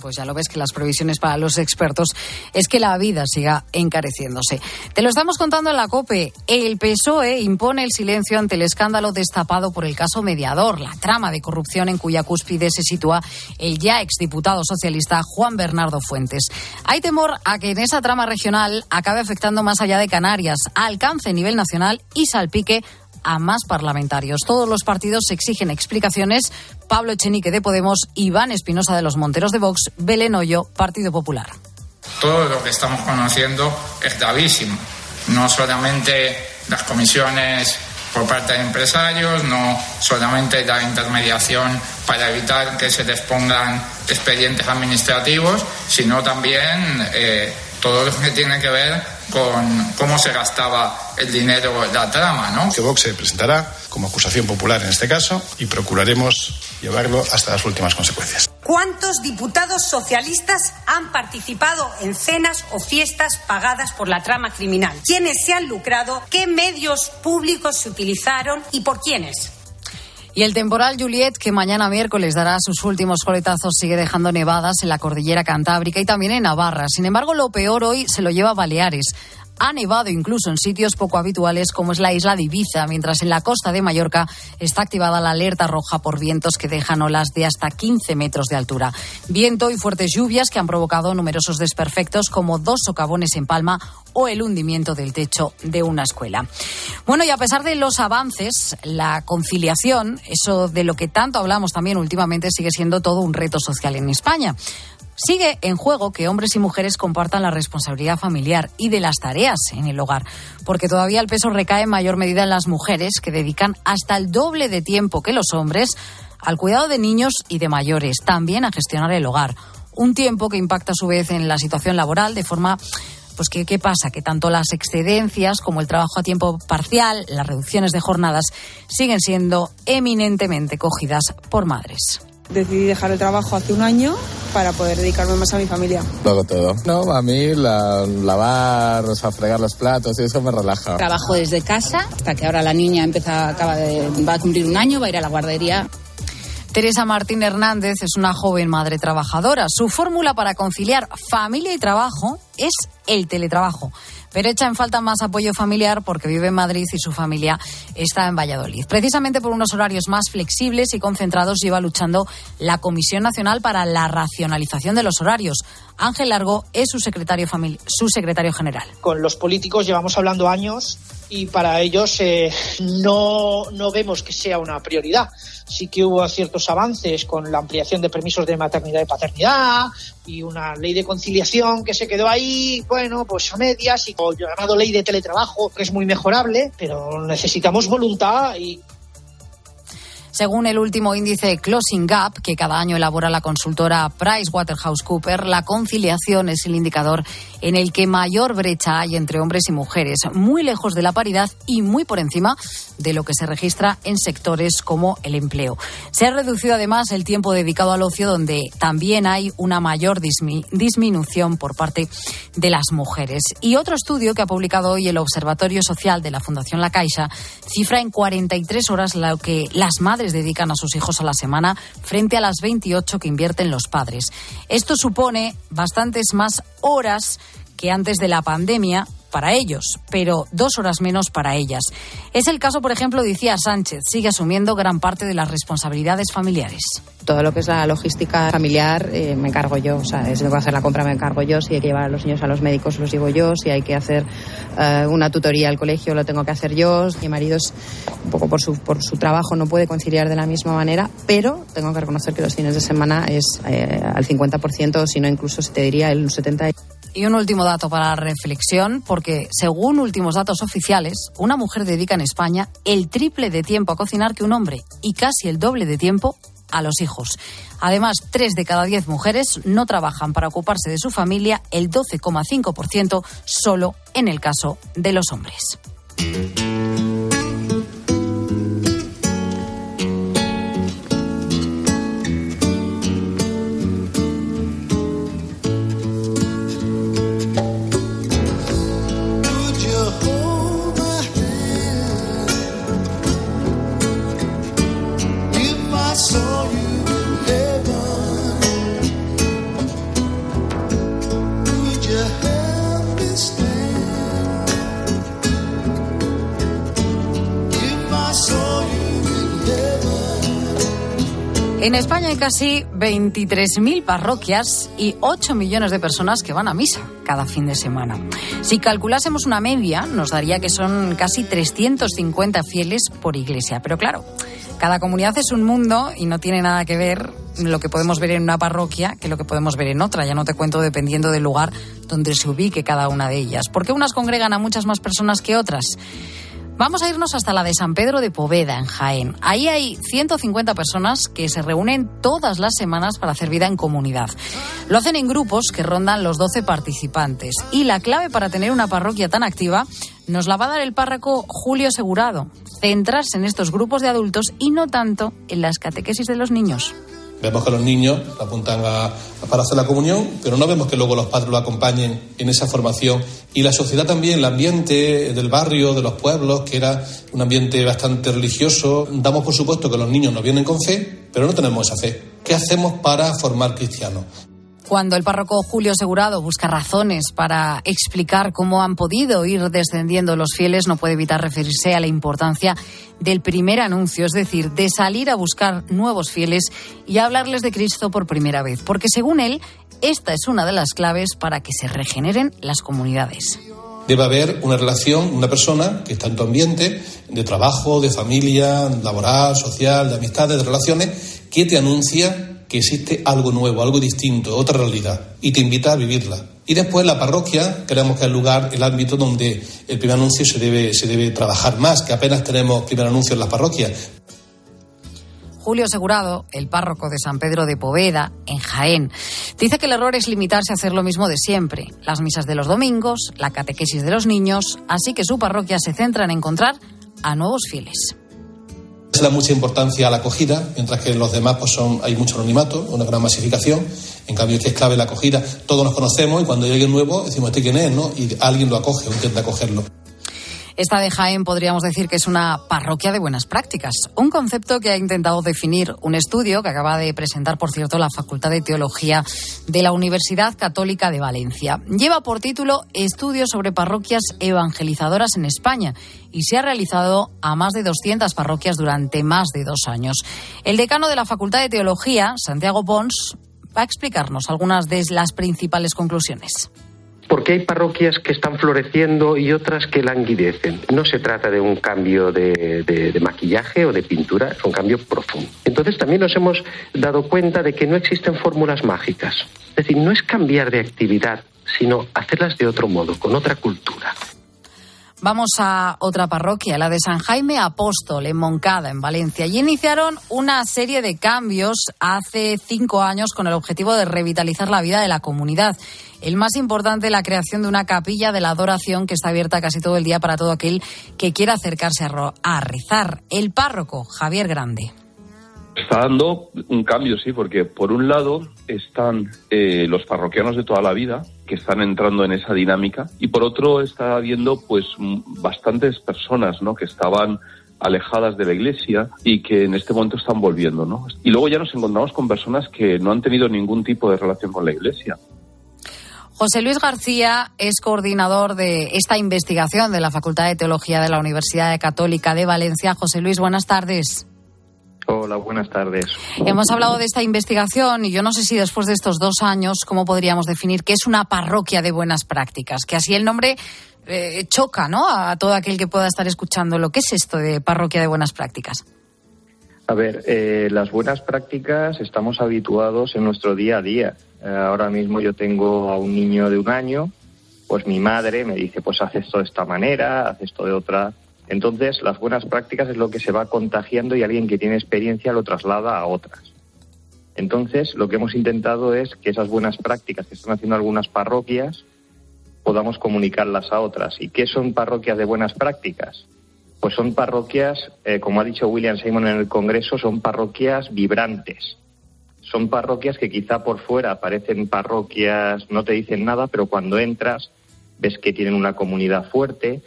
Pues ya lo ves que las previsiones para los expertos es que la vida siga encareciéndose. Te lo estamos contando en la COPE. El PSOE impone el silencio ante el escándalo destapado por el caso Mediador, la trama de corrupción en cuya cúspide se sitúa el ya exdiputado socialista Juan Bernardo Fuentes. Hay temor a que en esa trama regional acabe afectando más allá de Canarias, alcance a nivel nacional y salpique a más parlamentarios. Todos los partidos exigen explicaciones. Pablo Echenique de Podemos, Iván Espinosa de los Monteros de Vox, Belén Hoyo, Partido Popular. Todo lo que estamos conociendo es gravísimo. No solamente las comisiones por parte de empresarios, no solamente la intermediación para evitar que se les pongan expedientes administrativos, sino también eh, todo lo que tiene que ver con cómo se gastaba el dinero, la trama, ¿no? Que Vox se presentará como acusación popular en este caso y procuraremos llevarlo hasta las últimas consecuencias. ¿Cuántos diputados socialistas han participado en cenas o fiestas pagadas por la trama criminal? ¿Quiénes se han lucrado? ¿Qué medios públicos se utilizaron y por quiénes? Y el temporal Juliet, que mañana miércoles dará sus últimos coletazos, sigue dejando nevadas en la cordillera cantábrica y también en Navarra. Sin embargo, lo peor hoy se lo lleva Baleares. Ha nevado incluso en sitios poco habituales como es la isla de Ibiza, mientras en la costa de Mallorca está activada la alerta roja por vientos que dejan olas de hasta 15 metros de altura. Viento y fuertes lluvias que han provocado numerosos desperfectos como dos socavones en Palma o el hundimiento del techo de una escuela. Bueno, y a pesar de los avances, la conciliación, eso de lo que tanto hablamos también últimamente, sigue siendo todo un reto social en España. Sigue en juego que hombres y mujeres compartan la responsabilidad familiar y de las tareas en el hogar, porque todavía el peso recae en mayor medida en las mujeres, que dedican hasta el doble de tiempo que los hombres al cuidado de niños y de mayores, también a gestionar el hogar. Un tiempo que impacta a su vez en la situación laboral de forma pues ¿qué, ¿qué, pasa? Que tanto las excedencias como el trabajo a tiempo parcial, las reducciones de jornadas, siguen siendo eminentemente cogidas por madres. Decidí dejar el trabajo hace un año para poder dedicarme más a mi familia. Lo hago todo. No, a mí la, lavar, o sea, fregar los platos y eso me relaja. Trabajo desde casa hasta que ahora la niña empieza, acaba de, va a cumplir un año, va a ir a la guardería. Teresa Martín Hernández es una joven madre trabajadora. Su fórmula para conciliar familia y trabajo es el teletrabajo. Pero echa en falta más apoyo familiar porque vive en Madrid y su familia está en Valladolid. Precisamente por unos horarios más flexibles y concentrados lleva luchando la Comisión Nacional para la Racionalización de los Horarios. Ángel Largo es su secretario, su secretario general. Con los políticos llevamos hablando años y para ellos eh, no, no vemos que sea una prioridad. Sí que hubo ciertos avances con la ampliación de permisos de maternidad y paternidad y una ley de conciliación que se quedó ahí, bueno, pues a medias y con llamado ley de teletrabajo que es muy mejorable, pero necesitamos voluntad y según el último índice Closing Gap, que cada año elabora la consultora PricewaterhouseCoopers, la conciliación es el indicador en el que mayor brecha hay entre hombres y mujeres, muy lejos de la paridad y muy por encima de lo que se registra en sectores como el empleo. Se ha reducido además el tiempo dedicado al ocio, donde también hay una mayor disminución por parte de las mujeres. Y otro estudio que ha publicado hoy el Observatorio Social de la Fundación La Caixa cifra en 43 horas lo que las madres dedican a sus hijos a la semana frente a las 28 que invierten los padres. Esto supone bastantes más horas que antes de la pandemia para ellos, pero dos horas menos para ellas. Es el caso, por ejemplo, de Icía Sánchez, sigue asumiendo gran parte de las responsabilidades familiares. Todo lo que es la logística familiar eh, me encargo yo, o sea, si tengo que hacer la compra me encargo yo, si hay que llevar a los niños a los médicos los llevo yo, si hay que hacer eh, una tutoría al colegio lo tengo que hacer yo. Mi marido es un poco por su, por su trabajo no puede conciliar de la misma manera, pero tengo que reconocer que los fines de semana es eh, al 50%, si no incluso se te diría el 70%. Y un último dato para la reflexión, porque según últimos datos oficiales, una mujer dedica en España el triple de tiempo a cocinar que un hombre y casi el doble de tiempo a los hijos. Además, tres de cada diez mujeres no trabajan para ocuparse de su familia, el 12,5% solo en el caso de los hombres. Casi 23.000 parroquias y 8 millones de personas que van a misa cada fin de semana. Si calculásemos una media, nos daría que son casi 350 fieles por iglesia. Pero claro, cada comunidad es un mundo y no tiene nada que ver lo que podemos ver en una parroquia que lo que podemos ver en otra. Ya no te cuento dependiendo del lugar donde se ubique cada una de ellas. Porque unas congregan a muchas más personas que otras. Vamos a irnos hasta la de San Pedro de Poveda, en Jaén. Ahí hay 150 personas que se reúnen todas las semanas para hacer vida en comunidad. Lo hacen en grupos que rondan los 12 participantes. Y la clave para tener una parroquia tan activa nos la va a dar el párroco Julio Segurado. Centrarse en estos grupos de adultos y no tanto en las catequesis de los niños. Vemos que los niños apuntan a, para hacer la comunión, pero no vemos que luego los padres lo acompañen en esa formación. Y la sociedad también, el ambiente del barrio, de los pueblos, que era un ambiente bastante religioso. Damos por supuesto que los niños no vienen con fe, pero no tenemos esa fe. ¿Qué hacemos para formar cristianos? Cuando el párroco Julio Segurado busca razones para explicar cómo han podido ir descendiendo los fieles, no puede evitar referirse a la importancia del primer anuncio, es decir, de salir a buscar nuevos fieles y hablarles de Cristo por primera vez, porque según él, esta es una de las claves para que se regeneren las comunidades. Debe haber una relación, una persona que está en tu ambiente de trabajo, de familia, laboral, social, de amistades, de relaciones, que te anuncia que existe algo nuevo, algo distinto, otra realidad, y te invita a vivirla. Y después la parroquia, creemos que es el lugar, el ámbito donde el primer anuncio se debe, se debe trabajar más, que apenas tenemos primer anuncio en las parroquias. Julio Segurado, el párroco de San Pedro de Poveda, en Jaén, dice que el error es limitarse a hacer lo mismo de siempre, las misas de los domingos, la catequesis de los niños, así que su parroquia se centra en encontrar a nuevos fieles. Se da mucha importancia a la acogida, mientras que en los demás pues son, hay mucho anonimato, una gran masificación. En cambio, que es clave la acogida. Todos nos conocemos y cuando alguien nuevo decimos, ¿este quién es? ¿no? Y alguien lo acoge o intenta acogerlo. Esta de Jaén podríamos decir que es una parroquia de buenas prácticas, un concepto que ha intentado definir un estudio que acaba de presentar, por cierto, la Facultad de Teología de la Universidad Católica de Valencia. Lleva por título Estudios sobre parroquias evangelizadoras en España y se ha realizado a más de 200 parroquias durante más de dos años. El decano de la Facultad de Teología, Santiago Pons, va a explicarnos algunas de las principales conclusiones porque hay parroquias que están floreciendo y otras que languidecen. No se trata de un cambio de, maquillaje o de pintura, es un cambio profundo. Entonces también nos hemos dado cuenta de que no existen fórmulas mágicas. Es decir, no es cambiar de actividad, sino hacerlas de otro modo, con otra cultura. Vamos a otra parroquia, la de San Jaime Apóstol, en Moncada, en Valencia. Allí iniciaron una serie de cambios hace cinco años con el objetivo de revitalizar la vida de la comunidad. El más importante, la creación de una capilla de la adoración que está abierta casi todo el día para todo aquel que quiera acercarse a, rezar. El párroco, Javier Grande. Está dando un cambio, sí, porque por un lado están eh, los parroquianos de toda la vida que están entrando en esa dinámica y por otro está habiendo pues bastantes personas, ¿no? Que estaban alejadas de la iglesia y que en este momento están volviendo, ¿no? Y luego ya nos encontramos con personas que no han tenido ningún tipo de relación con la iglesia. José Luis García es coordinador de esta investigación de la Facultad de Teología de la Universidad Católica de Valencia. José Luis, buenas tardes. Hola, buenas tardes. Hemos hablado de esta investigación y yo no sé si después de estos dos años, ¿cómo podríamos definir qué es una parroquia de buenas prácticas? Que así el nombre eh, choca ¿no? a todo aquel que pueda estar escuchando. ¿Lo que es esto de parroquia de buenas prácticas? A ver, eh, las buenas prácticas estamos habituados en nuestro día a día. Eh, ahora mismo yo tengo a un niño de un año, pues mi madre me dice, pues haz esto de esta manera, haz esto de otra entonces, las buenas prácticas es lo que se va contagiando y alguien que tiene experiencia lo traslada a otras. Entonces, lo que hemos intentado es que esas buenas prácticas que están haciendo algunas parroquias podamos comunicarlas a otras. ¿Y qué son parroquias de buenas prácticas? Pues son parroquias, eh, como ha dicho William Simon en el Congreso, son parroquias vibrantes. Son parroquias que quizá por fuera parecen parroquias, no te dicen nada, pero cuando entras ves que tienen una comunidad fuerte,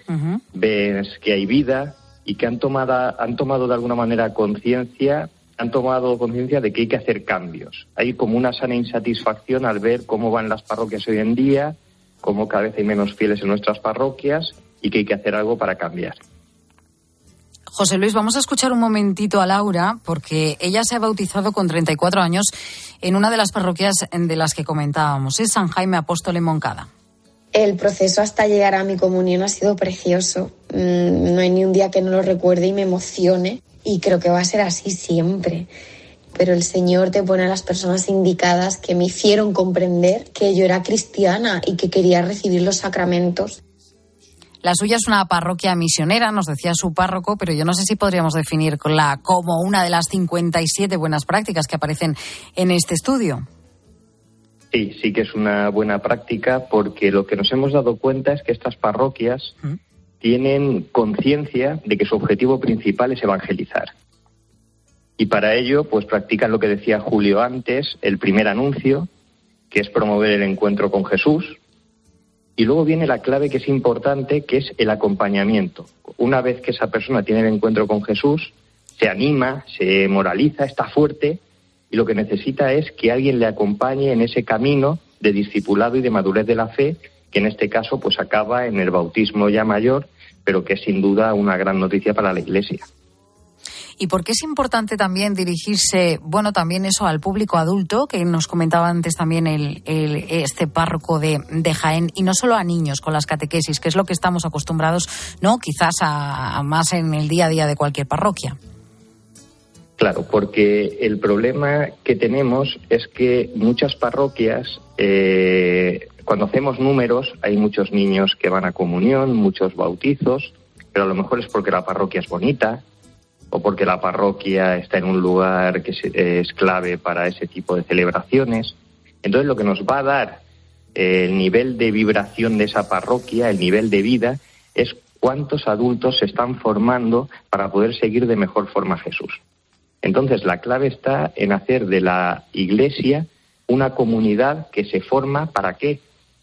ves que hay vida y que han tomado, han tomado de alguna manera conciencia, han tomado conciencia de que hay que hacer cambios. Hay como una sana insatisfacción al ver cómo van las parroquias hoy en día, cómo cada vez hay menos fieles en nuestras parroquias y que hay que hacer algo para cambiar. José Luis, vamos a escuchar un momentito a Laura, porque ella se ha bautizado con 34 años en una de las parroquias de las que comentábamos, es San Jaime Apóstol en Moncada. El proceso hasta llegar a mi comunión ha sido precioso. Mm, no hay ni un día que no lo recuerde y me emocione. Y creo que va a ser así siempre. Pero el Señor te pone a las personas indicadas que me hicieron comprender que yo era cristiana y que quería recibir los sacramentos. La suya es una parroquia misionera, nos decía su párroco, pero yo no sé si podríamos definirla como una de las 57 buenas prácticas que aparecen en este estudio. Sí, sí que es una buena práctica porque lo que nos hemos dado cuenta es que estas parroquias tienen conciencia de que su objetivo principal es evangelizar. Y para ello, pues practican lo que decía Julio antes, el primer anuncio, que es promover el encuentro con Jesús. Y luego viene la clave que es importante, que es el acompañamiento. Una vez que esa persona tiene el encuentro con Jesús, se anima, se moraliza, está fuerte, y lo que necesita es que alguien le acompañe en ese camino de discipulado y de madurez de la fe, que en este caso pues acaba en el bautismo ya mayor, pero que es sin duda una gran noticia para la Iglesia. ¿Y por qué es importante también dirigirse, bueno, también eso al público adulto, que nos comentaba antes también el, este párroco de, de, Jaén, y no solo a niños con las catequesis, que es lo que estamos acostumbrados, ¿no? Quizás a más en el día a día de cualquier parroquia. Claro, porque el problema que tenemos es que muchas parroquias, eh, cuando hacemos números, hay muchos niños que van a comunión, muchos bautizos, pero a lo mejor es porque la parroquia es bonita o porque la parroquia está en un lugar que es clave para ese tipo de celebraciones. Entonces, lo que nos va a dar el nivel de vibración de esa parroquia, el nivel de vida, es cuántos adultos se están formando para poder seguir de mejor forma a Jesús. Entonces, la clave está en hacer de la Iglesia una comunidad que se forma para qué?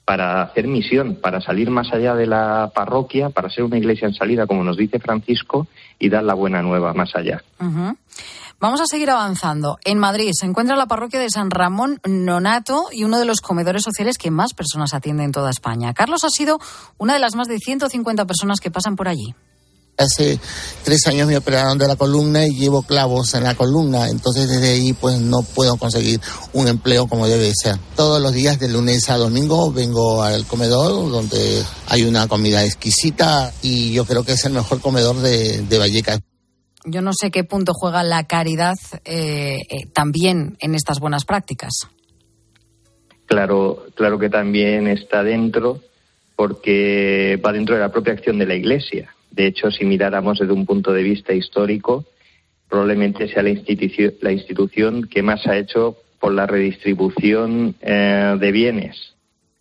para hacer misión, para salir más allá de la parroquia, para ser una iglesia en salida, como nos dice Francisco, y dar la buena nueva más allá. Vamos a seguir avanzando. En Madrid se encuentra la parroquia de San Ramón Nonato y uno de los comedores sociales que más personas atiende en toda España. Carlos ha sido una de las más de 150 personas que pasan por allí. Hace tres años me operaron de la columna y llevo clavos en la columna, entonces desde ahí pues no puedo conseguir un empleo como debe ser. Todos los días de lunes a domingo vengo al comedor donde hay una comida exquisita y yo creo que es el mejor comedor de, de Vallecas. Yo no sé qué punto juega la caridad eh, eh, también en estas buenas prácticas. Claro, claro que también está dentro porque va dentro de la propia acción de la Iglesia de hecho, si miráramos desde un punto de vista histórico, probablemente sea la institución, la institución que más ha hecho por la redistribución eh, de bienes.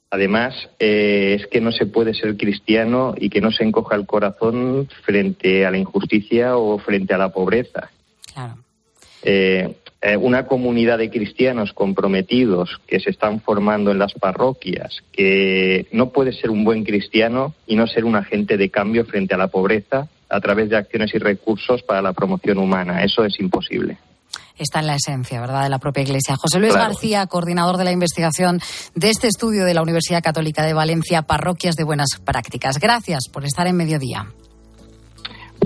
Además, eh, es que no se puede ser cristiano y que no se encoja el corazón frente a la injusticia o frente a la pobreza. Claro. Eh, eh, una comunidad de cristianos comprometidos que se están formando en las parroquias, que no puede ser un buen cristiano y no ser un agente de cambio frente a la pobreza a través de acciones y recursos para la promoción humana. Eso es imposible está en la esencia, ¿verdad?, de la propia Iglesia. José Luis García, coordinador de la investigación de este estudio de la Universidad Católica de Valencia, Parroquias de Buenas Prácticas. Gracias por estar en mediodía.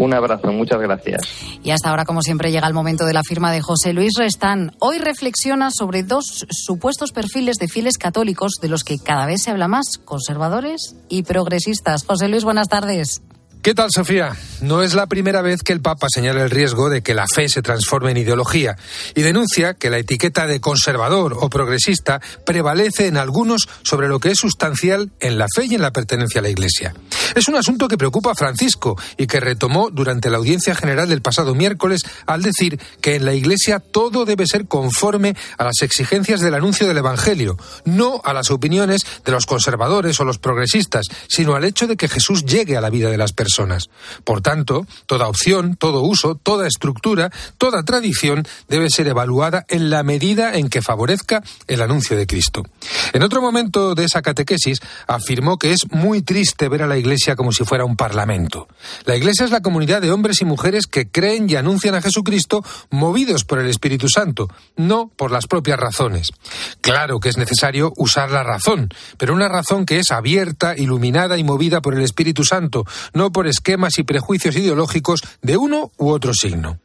Un abrazo, muchas gracias. Y hasta ahora, como siempre, llega el momento de la firma de José Luis Restán. Hoy reflexiona sobre dos supuestos perfiles de fieles católicos de los que cada vez se habla más, conservadores y progresistas. José Luis, buenas tardes. ¿Qué tal, Sofía? No es la primera vez que el Papa señala el riesgo de que la fe se transforme en ideología y denuncia que la etiqueta de conservador o progresista prevalece en algunos sobre lo que es sustancial en la fe y en la pertenencia a la Iglesia. Es un asunto que preocupa a Francisco y que retomó durante la audiencia general del pasado miércoles al decir que en la Iglesia todo debe ser conforme a las exigencias del anuncio del Evangelio, no a las opiniones de los conservadores o los progresistas, sino al hecho de que Jesús llegue a la vida de las personas por tanto, toda opción, todo uso, toda estructura, toda tradición debe ser evaluada en la medida en que favorezca el anuncio de Cristo. En otro momento de esa catequesis afirmó que es muy triste ver a la Iglesia como si fuera un parlamento. La Iglesia es la comunidad de hombres y mujeres que creen y anuncian a Jesucristo movidos por el Espíritu Santo, no por las propias razones. Claro que es necesario usar la razón, pero una razón que es abierta, iluminada y movida por el Espíritu Santo, no por esquemas y prejuicios ideológicos de uno u otro signo.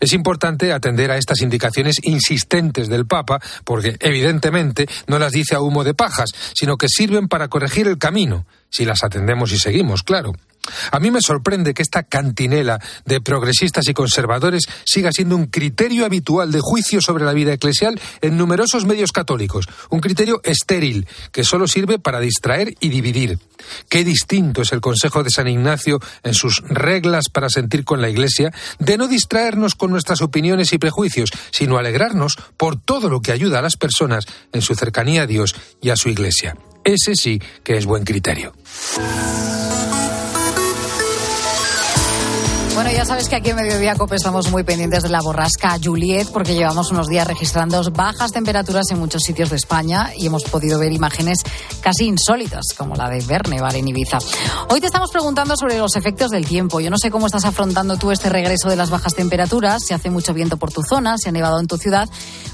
Es importante atender a estas indicaciones insistentes del Papa, porque evidentemente no las dice a humo de pajas, sino que sirven para corregir el camino, si las atendemos y seguimos, claro. A mí me sorprende que esta cantinela de progresistas y conservadores siga siendo un criterio habitual de juicio sobre la vida eclesial en numerosos medios católicos, un criterio estéril que solo sirve para distraer y dividir. Qué distinto es el consejo de San Ignacio en sus reglas para sentir con la Iglesia de no distraernos con nuestras opiniones y prejuicios, sino alegrarnos por todo lo que ayuda a las personas en su cercanía a Dios y a su Iglesia. Ese sí que es buen criterio. Bueno, ya sabes que aquí en Mediodía Cope estamos muy pendientes de la borrasca Juliet porque llevamos unos días registrando bajas temperaturas en muchos sitios de España y hemos podido ver imágenes casi insólitas como la de Bernevar en Ibiza. Hoy te estamos preguntando sobre los efectos del tiempo. Yo no sé cómo estás afrontando tú este regreso de las bajas temperaturas, si hace mucho viento por tu zona, si ha nevado en tu ciudad.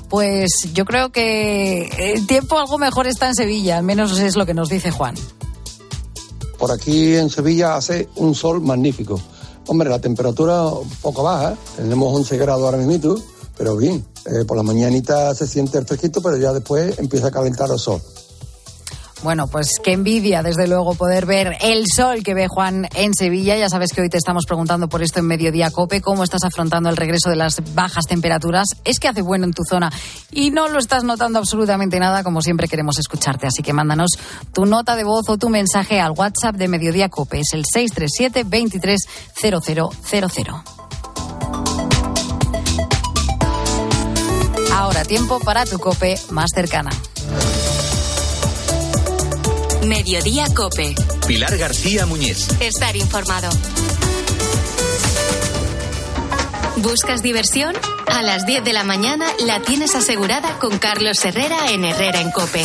Pues yo creo que el tiempo algo mejor está en Sevilla, al menos es lo que nos dice Juan. Por aquí en Sevilla hace un sol magnífico Hombre, la temperatura un poco baja, tenemos 11 grados ahora mismo, pero bien, eh, por la mañanita se siente el fresquito, pero ya después empieza a calentar el sol. Bueno, pues qué envidia, desde luego, poder ver el sol que ve Juan en Sevilla. Ya sabes que hoy te estamos preguntando por esto en Mediodía Cope, cómo estás afrontando el regreso de las bajas temperaturas. Es que hace bueno en tu zona y no lo estás notando absolutamente nada, como siempre queremos escucharte. Así que mándanos tu nota de voz o tu mensaje al WhatsApp de Mediodía Cope. Es el 637 230000. Ahora tiempo para tu cope más cercana. Mediodía Cope. Pilar García Muñiz. Estar informado. ¿Buscas diversión? A las 10 de la mañana la tienes asegurada con Carlos Herrera en Herrera en Cope.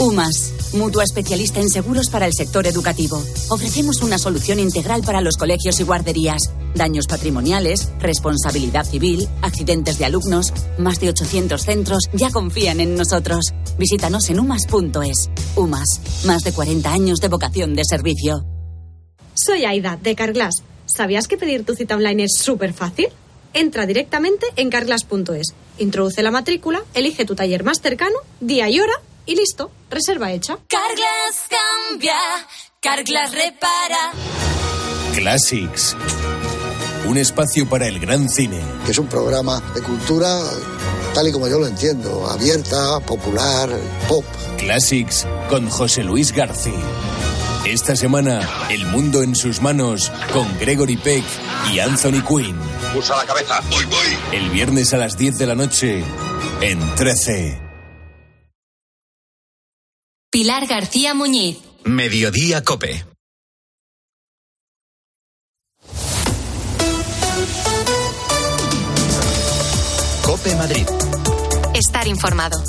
UMAS, mutua especialista en seguros para el sector educativo. Ofrecemos una solución integral para los colegios y guarderías. Daños patrimoniales, responsabilidad civil, accidentes de alumnos. Más de 800 centros ya confían en nosotros. Visítanos en umas.es. UMAS, más de 40 años de vocación de servicio. Soy Aida, de Carglass. ¿Sabías que pedir tu cita online es súper fácil? Entra directamente en carglass.es, introduce la matrícula, elige tu taller más cercano, día y hora y listo, reserva hecha. Carglass cambia, Carglass repara. Classics. Un espacio para el gran cine. que es un programa de cultura tal y como yo lo entiendo, abierta, popular, pop. Classics con José Luis García. Esta semana, El mundo en sus manos con Gregory Peck y Anthony Quinn. Usa la cabeza. Voy, voy. El viernes a las 10 de la noche en 13. Pilar García Muñiz. Mediodía Cope. Cope Madrid. Estar informado.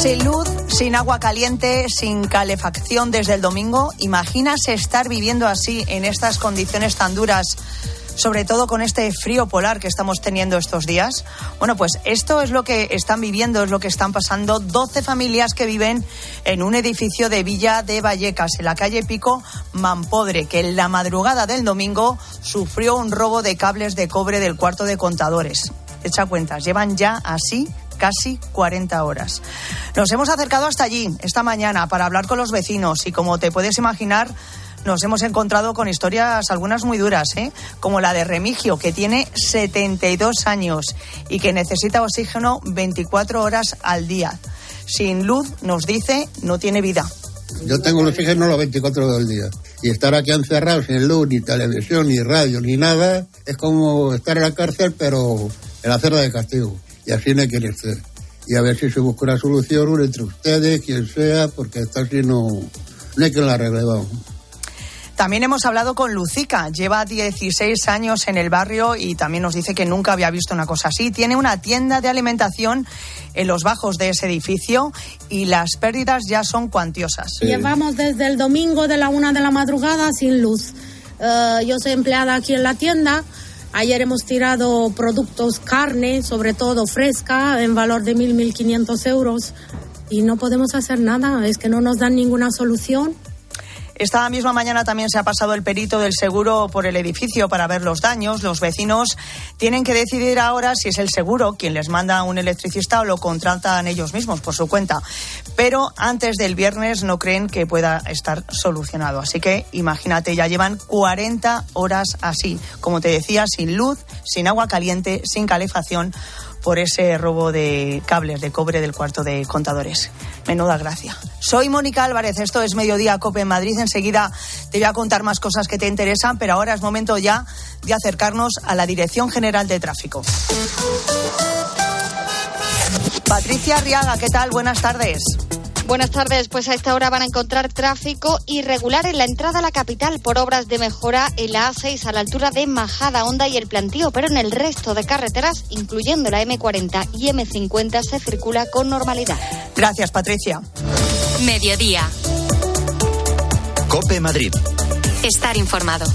Sin luz, sin agua caliente, sin calefacción desde el domingo. ¿Imaginas estar viviendo así en estas condiciones tan duras? Sobre todo con este frío polar que estamos teniendo estos días. Bueno, pues esto es lo que están viviendo, es lo que están pasando 12 familias que viven en un edificio de Villa de Vallecas, en la calle Pico Mampodre, que en la madrugada del domingo sufrió un robo de cables de cobre del cuarto de contadores. Echa cuentas, llevan ya así casi 40 horas. Nos hemos acercado hasta allí esta mañana para hablar con los vecinos y como te puedes imaginar, nos hemos encontrado con historias algunas muy duras, ¿eh? como la de Remigio, que tiene 72 años y que necesita oxígeno 24 horas al día. Sin luz, nos dice, no tiene vida. Yo tengo el oxígeno las 24 horas del día. Y estar aquí encerrado sin luz, ni televisión, ni radio, ni nada, es como estar en la cárcel, pero en la celda de castigo. Y así no que ser. Y a ver si se busca una solución entre ustedes, quien sea, porque esta así no, hay que la arregle. También hemos hablado con Lucica, lleva 16 años en el barrio y también nos dice que nunca había visto una cosa así. Tiene una tienda de alimentación en los bajos de ese edificio y las pérdidas ya son cuantiosas. Llevamos desde el domingo de la una de la madrugada sin luz. Eh, yo soy empleada aquí en la tienda. Ayer hemos tirado productos, carne, sobre todo fresca, en valor de 1.000, 1.500 euros. Y no podemos hacer nada, es que no nos dan ninguna solución. Esta misma mañana también se ha pasado el perito del seguro por el edificio para ver los daños. Los vecinos tienen que decidir ahora si es el seguro quien les manda a un electricista o lo contratan ellos mismos por su cuenta. Pero antes del viernes no creen que pueda estar solucionado. Así que imagínate, ya llevan 40 horas así, como te decía, sin luz, sin agua caliente, sin calefacción por ese robo de cables de cobre del cuarto de contadores. Menuda gracia. Soy Mónica Álvarez, esto es Mediodía Cope en Madrid. Enseguida te voy a contar más cosas que te interesan, pero ahora es momento ya de acercarnos a la Dirección General de Tráfico. Patricia Arriaga, ¿qué tal? Buenas tardes. Buenas tardes, pues a esta hora van a encontrar tráfico irregular en la entrada a la capital por obras de mejora en la A6 a la altura de Majada Honda y el Plantío, pero en el resto de carreteras, incluyendo la M40 y M50, se circula con normalidad. Gracias, Patricia. Mediodía. Cope Madrid. Estar informado.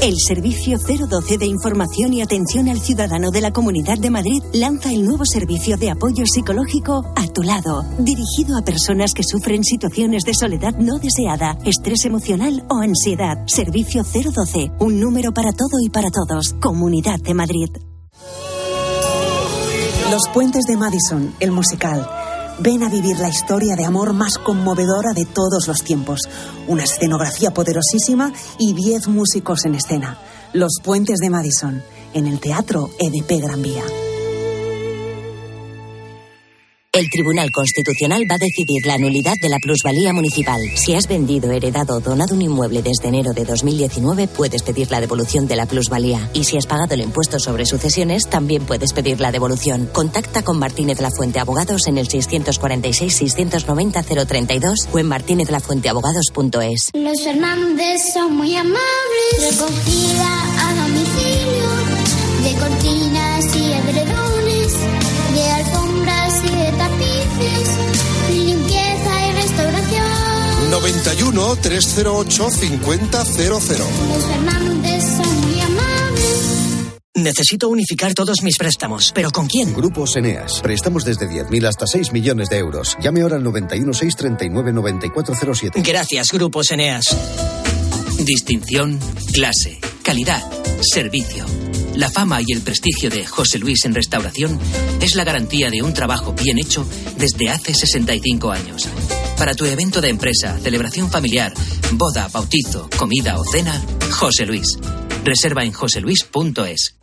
El Servicio 012 de Información y Atención al Ciudadano de la Comunidad de Madrid lanza el nuevo servicio de apoyo psicológico A tu lado, dirigido a personas que sufren situaciones de soledad no deseada, estrés emocional o ansiedad. Servicio 012, un número para todo y para todos. Comunidad de Madrid. Los Puentes de Madison, el musical. Ven a vivir la historia de amor más conmovedora de todos los tiempos. Una escenografía poderosísima y 10 músicos en escena. Los puentes de Madison, en el Teatro EDP Gran Vía. El Tribunal Constitucional va a decidir la nulidad de la plusvalía municipal. Si has vendido, heredado o donado un inmueble desde enero de 2019, puedes pedir la devolución de la plusvalía. Y si has pagado el impuesto sobre sucesiones, también puedes pedir la devolución. Contacta con Martínez La Fuente Abogados en el 646-690-032 o en martinezlafuenteabogados.es. Los Fernández son muy amables, recogida a domicilio de cortinas y edredones, 91 308 5000. Los Fernández son muy amables. Necesito unificar todos mis préstamos. ¿Pero con quién? Grupos Eneas. Préstamos desde 10.000 hasta 6 millones de euros. Llame ahora al 91 639 9407. Gracias, Grupos Eneas. Distinción, clase, calidad, servicio. La fama y el prestigio de José Luis en restauración es la garantía de un trabajo bien hecho desde hace 65 años. Para tu evento de empresa, celebración familiar, boda, bautizo, comida o cena, José Luis. Reserva en joseluis.es.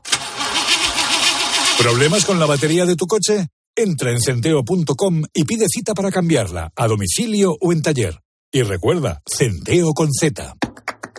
¿Problemas con la batería de tu coche? Entra en centeo.com y pide cita para cambiarla, a domicilio o en taller. Y recuerda, Centeo con Z.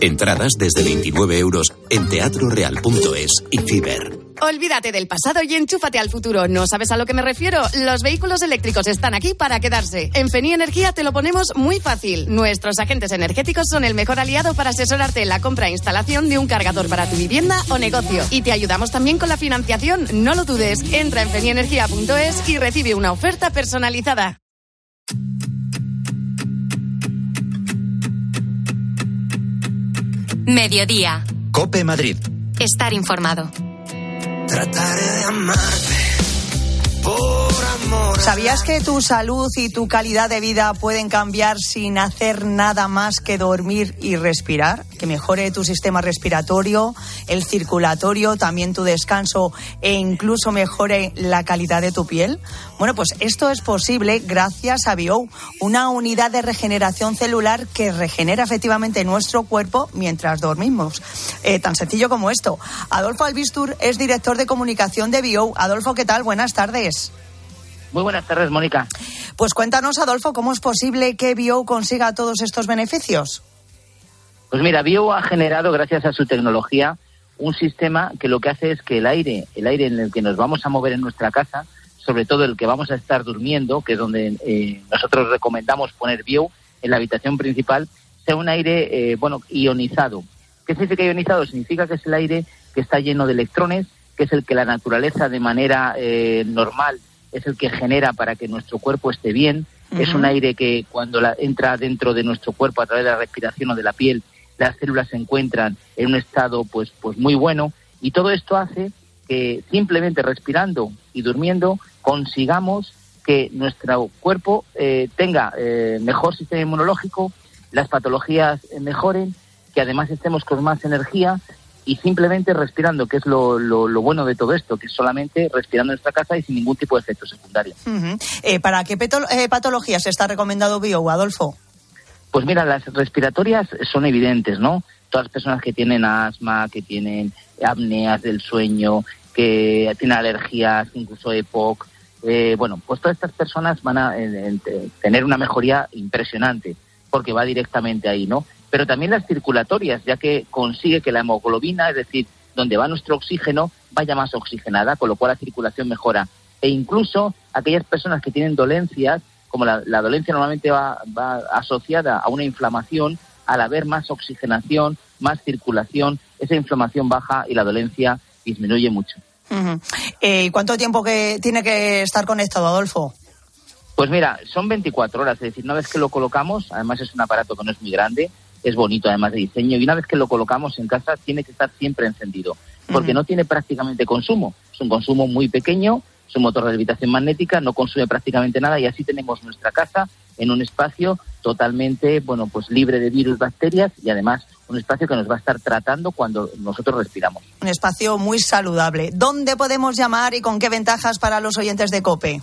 Entradas desde 29 euros en teatroreal.es y Fiber. Olvídate del pasado y enchúfate al futuro. ¿No sabes a lo que me refiero? Los vehículos eléctricos están aquí para quedarse. En Feni Energía te lo ponemos muy fácil. Nuestros agentes energéticos son el mejor aliado para asesorarte en la compra e instalación de un cargador para tu vivienda o negocio. Y te ayudamos también con la financiación. No lo dudes. Entra en fenienergía.es y recibe una oferta personalizada. Mediodía. Cope Madrid. Estar informado. Trataré de amarte por. ¿Sabías que tu salud y tu calidad de vida pueden cambiar sin hacer nada más que dormir y respirar? Que mejore tu sistema respiratorio, el circulatorio, también tu descanso e incluso mejore la calidad de tu piel. Bueno, pues esto es posible gracias a Bio, una unidad de regeneración celular que regenera efectivamente nuestro cuerpo mientras dormimos. Eh, tan sencillo como esto. Adolfo Albistur es director de comunicación de Bio. Adolfo, ¿qué tal? Buenas tardes. Muy buenas tardes, Mónica. Pues cuéntanos, Adolfo, ¿cómo es posible que Bio consiga todos estos beneficios? Pues mira, Bio ha generado, gracias a su tecnología, un sistema que lo que hace es que el aire, el aire en el que nos vamos a mover en nuestra casa, sobre todo el que vamos a estar durmiendo, que es donde eh, nosotros recomendamos poner Bio en la habitación principal, sea un aire, eh, bueno, ionizado. ¿Qué significa ionizado? Significa que es el aire que está lleno de electrones, que es el que la naturaleza de manera eh, normal es el que genera para que nuestro cuerpo esté bien. Es un aire que cuando la, entra dentro de nuestro cuerpo a través de la respiración o de la piel, las células se encuentran en un estado pues, pues muy bueno y todo esto hace que simplemente respirando y durmiendo consigamos que nuestro cuerpo eh, tenga eh, mejor sistema inmunológico, las patologías eh, mejoren, que además estemos con más energía y simplemente respirando, que es lo, lo, lo, bueno de todo esto, que es solamente respirando en nuestra casa y sin ningún tipo de efecto secundario. Uh -huh. eh, ¿Para qué eh, patologías está recomendado Bio, Adolfo? Pues mira, las respiratorias son evidentes, ¿no? Todas las personas que tienen asma, que tienen apneas del sueño, que tienen alergias, incluso EPOC, eh, bueno, pues todas estas personas van a tener una mejoría impresionante, porque va directamente ahí, ¿no? Pero también las circulatorias, ya que consigue que la hemoglobina, es decir, donde va nuestro oxígeno, vaya más oxigenada, con lo cual la circulación mejora. E incluso aquellas personas que tienen dolencias, como la, la dolencia normalmente va, va, asociada a una inflamación, al haber más oxigenación, más circulación, esa inflamación baja y la dolencia disminuye mucho. Uh -huh. eh, ¿Cuánto tiempo que tiene que estar conectado, Adolfo? Pues mira, son 24 horas, es decir, una vez que lo colocamos, además es un aparato que no es muy grande, es bonito además de diseño y una vez que lo colocamos en casa tiene que estar siempre encendido porque uh -huh. no tiene prácticamente consumo, es un consumo muy pequeño, es un motor de levitación magnética, no consume prácticamente nada y así tenemos nuestra casa en un espacio totalmente, bueno, pues libre de virus, bacterias y además un espacio que nos va a estar tratando cuando nosotros respiramos. Un espacio muy saludable. ¿Dónde podemos llamar y con qué ventajas para los oyentes de COPE?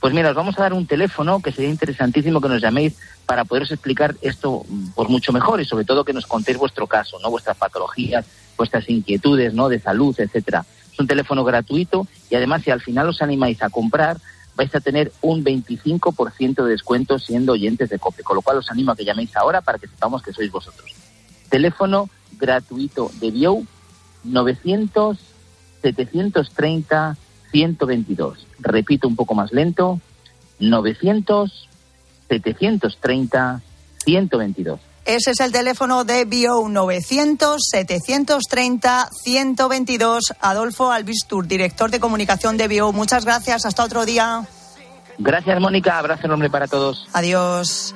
Pues mira, os vamos a dar un teléfono que sería interesantísimo que nos llaméis para poderos explicar esto por mucho mejor y sobre todo que nos contéis vuestro caso, no vuestras patologías, vuestras inquietudes, ¿no? de salud, etcétera. Es un teléfono gratuito y además si al final os animáis a comprar vais a tener un 25% de descuento siendo oyentes de COPE, con lo cual os animo a que llaméis ahora para que sepamos que sois vosotros. Teléfono gratuito de Bio 900 730 122. Repito un poco más lento. 900 730 122. Ese es el teléfono de Bio 900 730 122. Adolfo Albistur, director de comunicación de Bio. Muchas gracias. Hasta otro día. Gracias, Mónica. Abrazo enorme para todos. Adiós.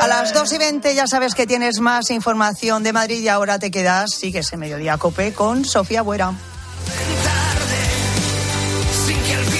A las 2 y 20 ya sabes que tienes más información de Madrid y ahora te quedas, sigues en Mediodía Cope con Sofía Buera. Yeah.